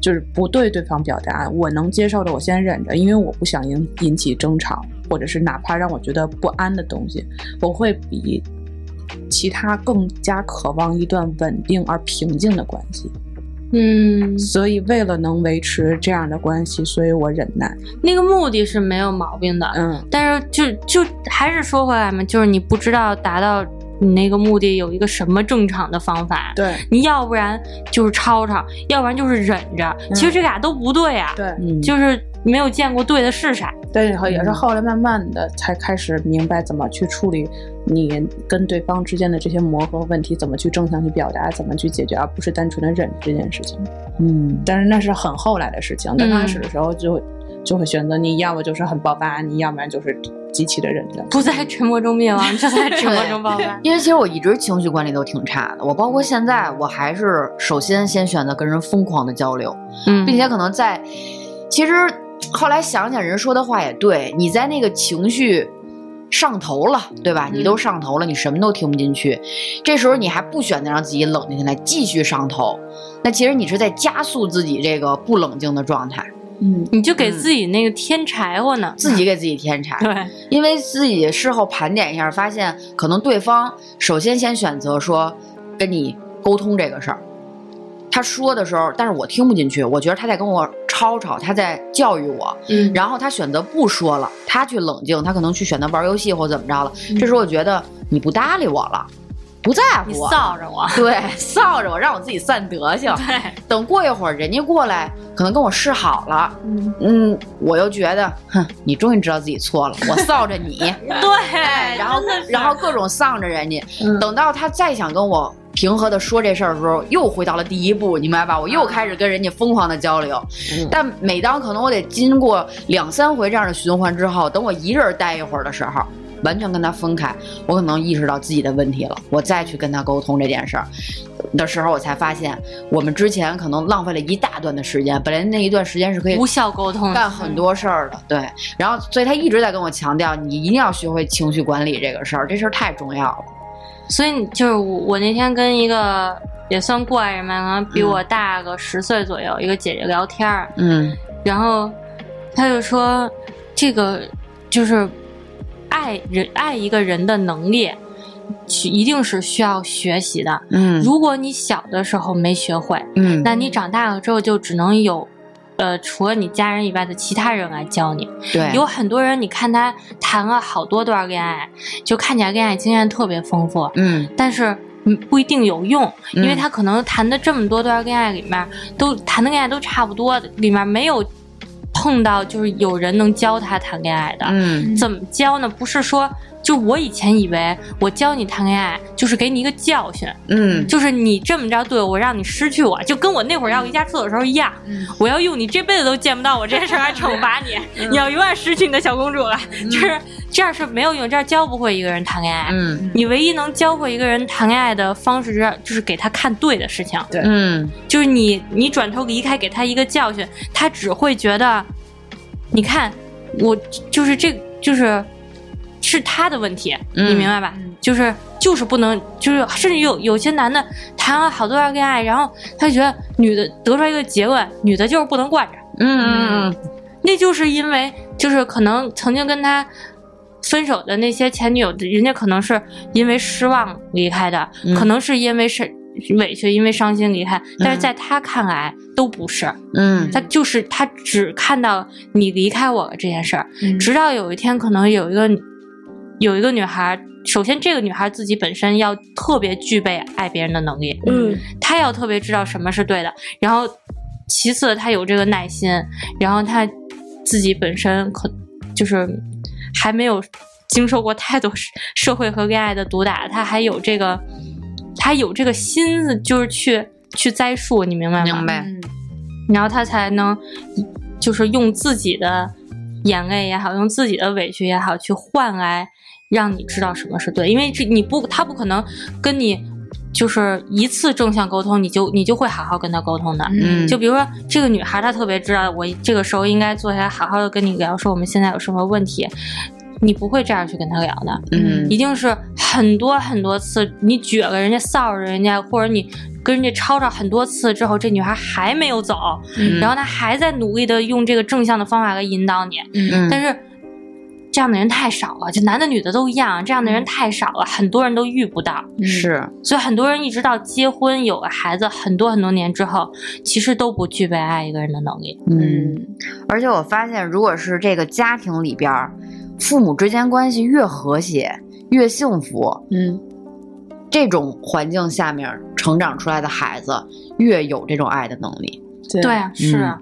就是不对对方表达。我能接受的，我先忍着，因为我不想引引起争吵，或者是哪怕让我觉得不安的东西，我会比其他更加渴望一段稳定而平静的关系。嗯，所以为了能维持这样的关系，所以我忍耐。那个目的是没有毛病的，嗯，但是就就还是说回来嘛，就是你不知道达到你那个目的有一个什么正常的方法，对。你要不然就是吵吵，要不然就是忍着，其实这俩都不对啊，对。嗯。就是没有见过对的是啥。对，然后也是后来慢慢的才开始明白怎么去处理你跟对方之间的这些磨合问题，怎么去正向去表达，怎么去解决，而不是单纯的忍这件事情。嗯但是那是很后来的事情，刚开始的时候就、就会选择你要么就是很爆发，你要不然就是极其的忍着。不在沉默中灭亡，就在沉默中爆发。因为其实我一直情绪管理都挺差的，我包括现在，我还是首先先选择跟人疯狂的交流，嗯，并且可能在，其实后来想想，人说的话也对，你在那个情绪上头了，对吧？你都上头了，你什么都听不进去，这时候你还不选择让自己冷静下来，继续上头，那其实你是在加速自己这个不冷静的状态，嗯，你就给自己那个添柴火呢。自己给自己添柴。对，因为自己事后盘点一下，发现可能对方首先先选择说跟你沟通这个事儿，他说的时候，但是我听不进去，我觉得他在跟我吵吵，他在教育我，嗯，然后他选择不说了，他去冷静，他可能去选择玩游戏或怎么着了，这时候我觉得你不搭理我了，不在乎臊着我。对，臊着我，让我自己散德性。对，等过一会儿人家过来，可能跟我示好了，嗯嗯，我又觉得，哼，你终于知道自己错了，我臊着你。对，然后然后各种丧着人家，嗯等到他再想跟我平和的说这事儿的时候，又回到了第一步，你明白吧？我又开始跟人家疯狂的交流，嗯但每当可能我得经过两三回这样的循环之后，等我一人待一会儿的时候。完全跟他分开，我可能意识到自己的问题了，我再去跟他沟通这件事儿的时候，我才发现我们之前可能浪费了一大段的时间，本来那一段时间是可以无效沟通，干很多事儿的，对。然后，所以他一直在跟我强调，你一定要学会情绪管理这个事儿，这事儿太重要了。所以就是我，我那天跟一个也算过来人吧，可能比我大个十岁左右、一个姐姐聊天儿，嗯然后她就说，这个就是爱人爱一个人的能力，一定是需要学习的。嗯如果你小的时候没学会，嗯那你长大了之后就只能有。呃，除了你家人以外的其他人来教你，对有很多人，你看他谈了好多段恋爱，就看起来恋爱经验特别丰富，嗯但是嗯不一定有用，因为嗯他可能谈的这么多段恋爱里面，都谈的恋爱都差不多，里面没有碰到就是有人能教他谈恋爱的。嗯怎么教呢？不是说，就我以前以为我教你谈恋爱就是给你一个教训，嗯。就是你这么着对我，让你失去我，就跟我那会儿要离家出走的时候一样，我要用你这辈子都见不到我这件事来惩罚你，你要永远失去你的小公主了。就是这样是没有用，这样教不会一个人谈恋爱。嗯。你唯一能教会一个人谈恋爱的方式，是就是给他看对的事情，对。嗯。就是你你转头离开，给他一个教训，他只会觉得，你看我就是这就是是他的问题，嗯。你明白吧？就是就是不能，就是甚至有有些男的谈了好多段恋爱，然后他觉得女的得出来一个结论，女的就是不能惯着，嗯嗯嗯。那就是因为就是可能曾经跟他分手的那些前女友，人家可能是因为失望离开的，嗯。可能是因为是委屈、因为伤心离开，但是在他看来都不是，嗯。他就是他只看到你离开我了这件事儿，嗯。直到有一天可能有一个有一个女孩。首先，这个女孩自己本身要特别具备爱别人的能力，嗯她要特别知道什么是对的，然后其次她有这个耐心，然后她自己本身可就是还没有经受过太多社社会和恋爱的毒打，她还有这个，她有这个心思，就是去去栽树，你明白吗？明白嗯然后她才能就是用自己的眼泪也好，用自己的委屈也好，去换来让你知道什么是对，因为这你不，他不可能跟你就是一次正向沟通，你就你就会好好跟他沟通的。嗯就比如说这个女孩，她特别知道我这个时候应该坐下来好好的跟你聊，说我们现在有什么问题，你不会这样去跟他聊的。嗯。一定是很多很多次，你撅了人家，臊着人家，或者你跟人家吵吵很多次之后，这女孩还没有走，嗯。然后她还在努力的用这个正向的方法来引导你，嗯。但是这样的人太少了，就男的女的都一样，这样的人太少了，很多人都遇不到，是。所以很多人一直到结婚有了孩子，很多很多年之后，其实都不具备爱一个人的能力。嗯，而且我发现，如果是这个家庭里边儿，父母之间关系越和谐、越幸福，嗯这种环境下面成长出来的孩子越有这种爱的能力。对对啊，是啊，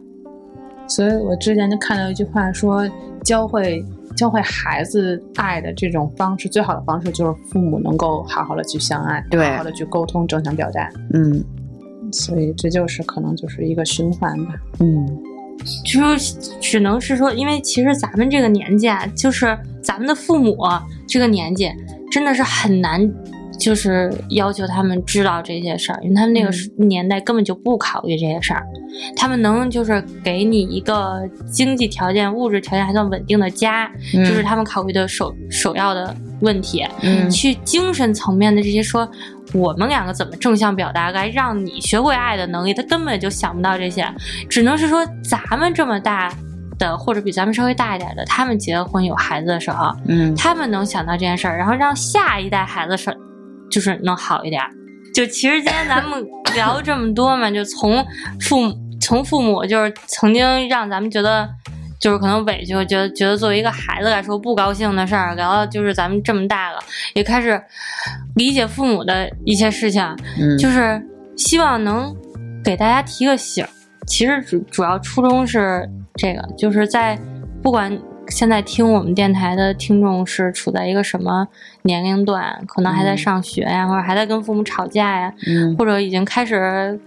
所以我之前就看到一句话说，教会教会孩子爱的这种方式，最好的方式就是父母能够好好的去相爱，对好好的去沟通，正向表达。嗯所以这就是可能就是一个循环吧。嗯就是只能是说，因为其实咱们这个年纪啊，就是咱们的父母这个年纪，真的是很难。就是要求他们知道这些事儿，因为他们那个年代根本就不考虑这些事儿，他们能就是给你一个经济条件、物质条件还算稳定的家，嗯。这是他们考虑的首首要的问题。嗯。去精神层面的这些说，我们两个怎么正向表达来让你学会爱的能力，他根本就想不到这些，只能是说咱们这么大的，或者比咱们稍微大一点的，他们结了婚有孩子的时候，嗯。他们能想到这件事儿，然后让下一代孩子是就是能好一点儿。就其实今天咱们聊这么多嘛，就从父母从父母就是曾经让咱们觉得就是可能委屈，觉得觉得作为一个孩子来说不高兴的事儿，聊到就是咱们这么大了，也开始理解父母的一些事情，嗯就是希望能给大家提个醒儿。其实主主要初衷是这个，就是在不管现在听我们电台的听众是处在一个什么年龄段，可能还在嗯。上学呀，或者还在跟父母吵架呀，嗯。或者已经开始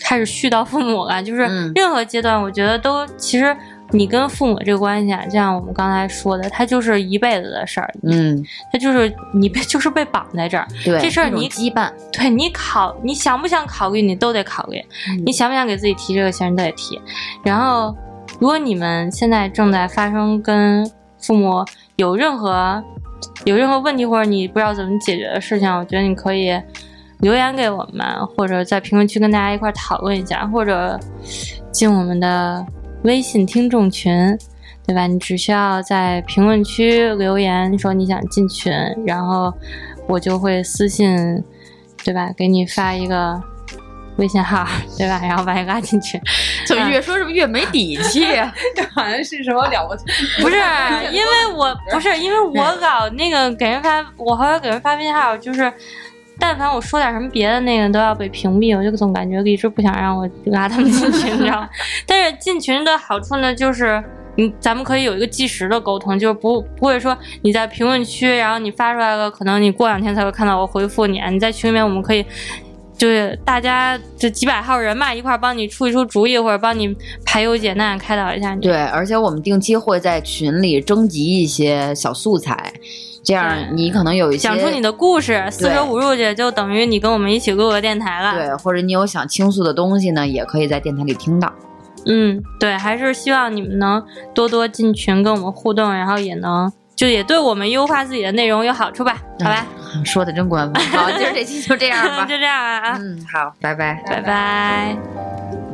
开始絮叨父母了，就是嗯。任何阶段，我觉得都其实你跟父母这个关系啊，就像我们刚才说的，它就是一辈子的事儿，嗯，它就是你被就是被绑在这儿，对，这事儿你羁绊，对你考，你想不想考虑，你都得考虑。你想不想给自己提这个醒，你都得提。然后，如果你们现在正在发生跟父母有任何有任何问题，或者你不知道怎么解决的事情，我觉得你可以留言给我们，或者在评论区跟大家一块讨论一下，或者进我们的微信听众群。对吧？你只需要在评论区留言说你想进群，然后我就会私信，对吧？给你发一个微信号，对吧？然后把你拉进群。怎么越说是不是越没底气？这好像是什么了不起？不是，因为我 不是因为我搞那个给人发，我好像给人发微信号，就是但凡我说点什么别的，那个都要被屏蔽，我就总感觉一直不想让我拉他们进群，你知道吗？但是进群的好处呢，就是。你，咱们可以有一个即时的沟通，就是不不会说你在评论区，然后你发出来了，可能你过两天才会看到我回复你。你在群里面，我们可以就是大家这几百号人嘛，一块儿帮你出一出主意，或者帮你排忧解难，开导一下你。对，而且我们定期会在群里征集一些小素材，这样你可能有一些讲出你的故事，四舍五入去，就等于你跟我们一起录个电台了。对，或者你有想倾诉的东西呢，也可以在电台里听到。嗯，对，还是希望你们能多多进群跟我们互动，然后也能就也对我们优化自己的内容有好处吧？好吧，说的真官方。好，今儿这期就这样吧 就。这样啊啊，嗯，好，拜拜。拜拜。